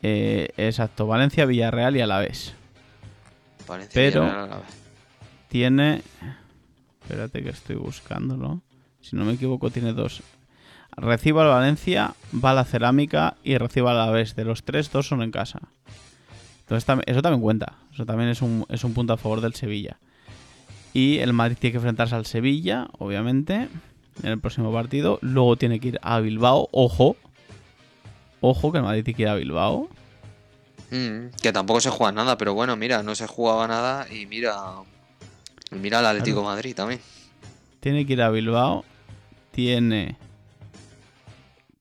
[SPEAKER 1] Eh, exacto, Valencia, Villarreal y Alavés. Valencia, Pero Villarreal, tiene... Espérate que estoy buscándolo. Si no me equivoco, tiene dos. Reciba al Valencia, va a la Cerámica y reciba a Alavés. De los tres, dos son en casa. Entonces eso también cuenta. Eso también es un, es un punto a favor del Sevilla. Y el Madrid tiene que enfrentarse al Sevilla, obviamente, en el próximo partido. Luego tiene que ir a Bilbao. Ojo. Ojo que el Madrid tiene que ir a Bilbao.
[SPEAKER 2] Mm, que tampoco se juega nada, pero bueno, mira, no se jugaba nada y mira. Mira al Atlético Madrid también.
[SPEAKER 1] Tiene que ir a Bilbao. Tiene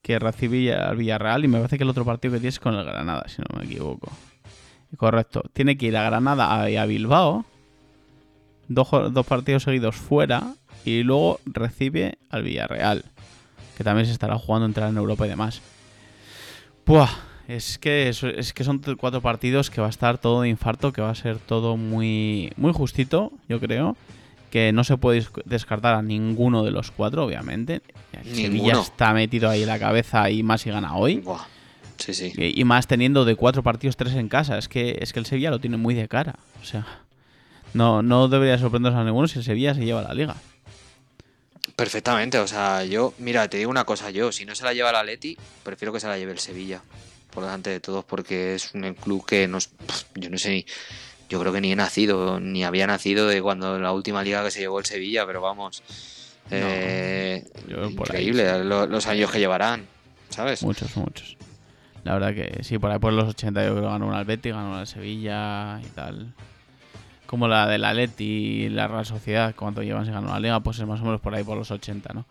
[SPEAKER 1] que recibir al Villarreal. Y me parece que el otro partido que tiene es con el Granada, si no me equivoco. Correcto. Tiene que ir a Granada y a Bilbao. Dos, partidos seguidos fuera. Y luego recibe al Villarreal. Que también se estará jugando entrar en Europa y demás. Buah, es que, es que son cuatro partidos que va a estar todo de infarto, que va a ser todo muy, muy justito, yo creo. Que no se puede descartar a ninguno de los cuatro, obviamente. Sevilla está metido ahí en la cabeza y más si gana hoy. Buah. Y, más teniendo de cuatro partidos tres en casa. Es que, es que el Sevilla lo tiene muy de cara. O sea, no, no debería sorprenderse a ninguno si el Sevilla se lleva la liga.
[SPEAKER 2] Perfectamente, o sea, yo, mira, te digo una cosa, yo, si no se la lleva la Leti, prefiero que se la lleve el Sevilla, por delante de todos, porque es un club que nos, yo no sé ni, yo creo que ni he nacido, ni había nacido de cuando la última liga que se llevó el Sevilla, pero vamos, eh, increíble los años que llevarán, ¿sabes?
[SPEAKER 1] Muchos, muchos. La verdad que sí, por ahí por los 80 yo creo que ganó una Atleti, ganó una Sevilla y tal. Como la del Atleti y la Real Sociedad, cuando llevan se ganó la Liga, pues es más o menos por ahí por los 80, ¿no?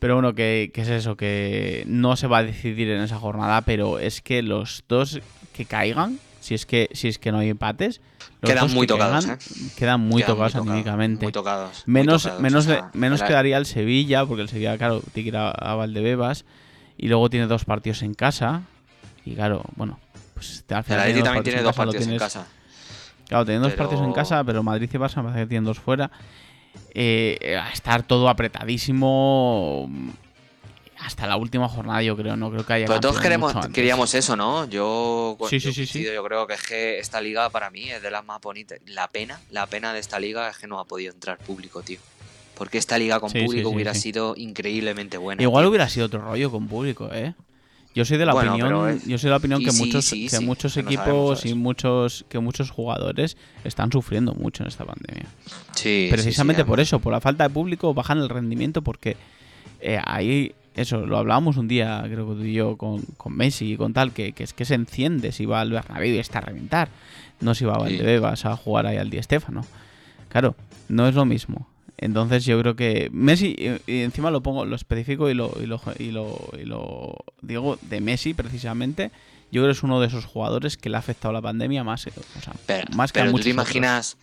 [SPEAKER 1] Pero bueno, que, es eso, que no se va a decidir en esa jornada, pero es que los dos que caigan, si es que, si es que no hay empates,
[SPEAKER 2] quedan muy tocados,
[SPEAKER 1] ¿eh? quedan muy tocados anímicamente.
[SPEAKER 2] Muy tocados.
[SPEAKER 1] Menos, menos, menos quedaría el Sevilla, porque el Sevilla, claro, tiene que ir a, a Valdebebas y luego tiene dos partidos en casa. Y claro, bueno, pues
[SPEAKER 2] al final. El también tiene dos partidos en casa.
[SPEAKER 1] Claro, tiene dos partidos en casa, pero Madrid y Barça me parece que tienen dos fuera. Eh, a estar todo apretadísimo hasta la última jornada, yo creo. No creo que haya.
[SPEAKER 2] Pero todos queremos, queríamos eso, ¿no? Yo, sí, sí, sí, yo creo que es que esta liga para mí es de las más bonitas. La pena, la pena de esta liga es que no ha podido entrar público, tío. Porque esta liga con público hubiera sido increíblemente buena.
[SPEAKER 1] Igual hubiera sido otro rollo con público, ¿eh? Yo soy de la opinión, yo soy de la opinión que muchos, que muchos equipos y muchos, que muchos jugadores están sufriendo mucho en esta pandemia.
[SPEAKER 2] Sí,
[SPEAKER 1] Precisamente por eso, por la falta de público bajan el rendimiento porque eh, ahí eso, lo hablábamos un día, creo que tú y yo, con, con Messi y con tal, que, es que se enciende si va al Bernabéu y está a reventar. No si va a Valdebebas a jugar ahí al Di Stéfano. Claro, no es lo mismo. Entonces yo creo que Messi, y encima lo pongo, lo especifico y lo, y lo, y lo, digo de Messi precisamente, yo creo que es uno de esos jugadores que le ha afectado la pandemia más, o sea,
[SPEAKER 2] pero,
[SPEAKER 1] más que
[SPEAKER 2] pero ¿tú te imaginas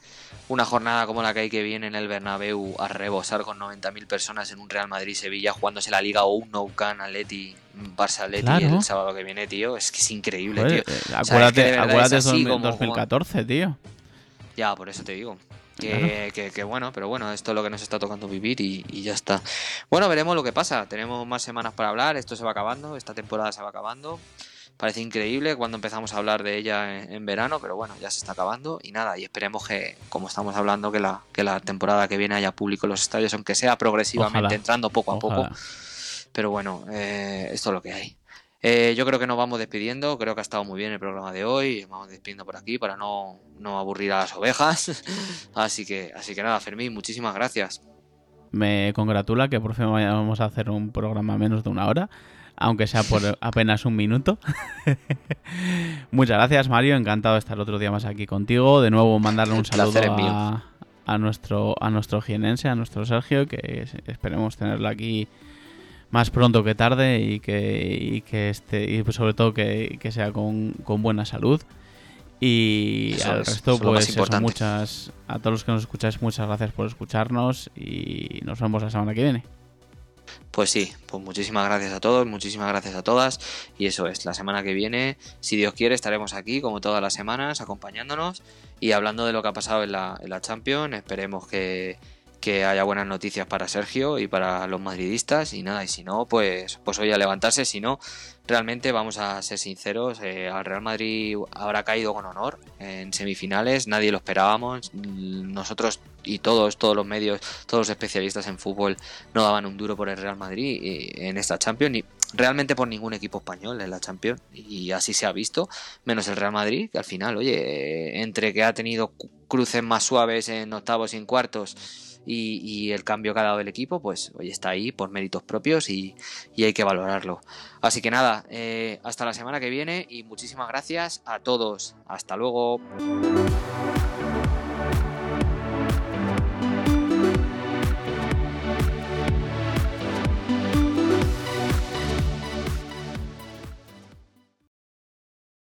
[SPEAKER 2] una jornada como la que hay que viene en el Bernabéu a rebosar con 90.000 personas en un Real Madrid-Sevilla jugándose la Liga o un Nou Camp Atleti Barça Atleti el sábado que viene, tío? Es que es increíble, tío.
[SPEAKER 1] Eh, acuérdate, acuérdate de 2014, tío.
[SPEAKER 2] Ya, por eso te digo. Que, bueno, pero bueno, esto es lo que nos está tocando vivir y, ya está. Bueno, veremos lo que pasa. Tenemos más semanas para hablar, esto se va acabando, esta temporada se va acabando. Parece increíble cuando empezamos a hablar de ella en, verano, pero bueno, ya se está acabando y nada, y esperemos que, como estamos hablando, que la, que la temporada que viene haya público en los estadios, aunque sea progresivamente entrando poco a poco. Pero bueno, eh, esto es lo que hay. Eh, yo creo que nos vamos despidiendo. Creo que ha estado muy bien el programa de hoy. Vamos despidiendo por aquí para no, aburrir a las ovejas. así que, así que nada, Fermín, muchísimas gracias.
[SPEAKER 1] Me congratula que por fin vamos a hacer un programa menos de una hora, aunque sea por apenas un minuto. Muchas gracias, Mario. Encantado de estar otro día más aquí contigo. De nuevo, mandarle un saludo a, a, nuestro a nuestro jienense, a nuestro Sergio, que esperemos tenerlo aquí más pronto que tarde y que, y que este, y pues sobre todo que, que sea con, con, buena salud. Y
[SPEAKER 2] Eso
[SPEAKER 1] al
[SPEAKER 2] es,
[SPEAKER 1] resto, pues eso, muchas, a todos los que nos escucháis, muchas gracias por escucharnos y nos vemos la semana que viene.
[SPEAKER 2] Pues sí, pues muchísimas gracias a todos, muchísimas gracias a todas. Y eso es, la semana que viene, si Dios quiere, estaremos aquí como todas las semanas acompañándonos y hablando de lo que ha pasado en la, en la Champions. Esperemos que, que haya buenas noticias para Sergio y para los madridistas. Y nada, y si no, pues, pues hoy a levantarse. Si no, realmente vamos a ser sinceros, eh, al Real Madrid habrá caído con honor en semifinales, nadie lo esperábamos. Nosotros y todos, todos los medios, todos los especialistas en fútbol no daban un duro por el Real Madrid eh, en esta Champions, ni realmente por ningún equipo español en la Champions, y así se ha visto, menos el Real Madrid, que al final, oye, entre que ha tenido cruces más suaves en octavos y en cuartos, y, el cambio que ha dado el equipo, pues hoy está ahí por méritos propios y, y hay que valorarlo. Así que nada, eh, hasta la semana que viene y muchísimas gracias a todos. Hasta luego.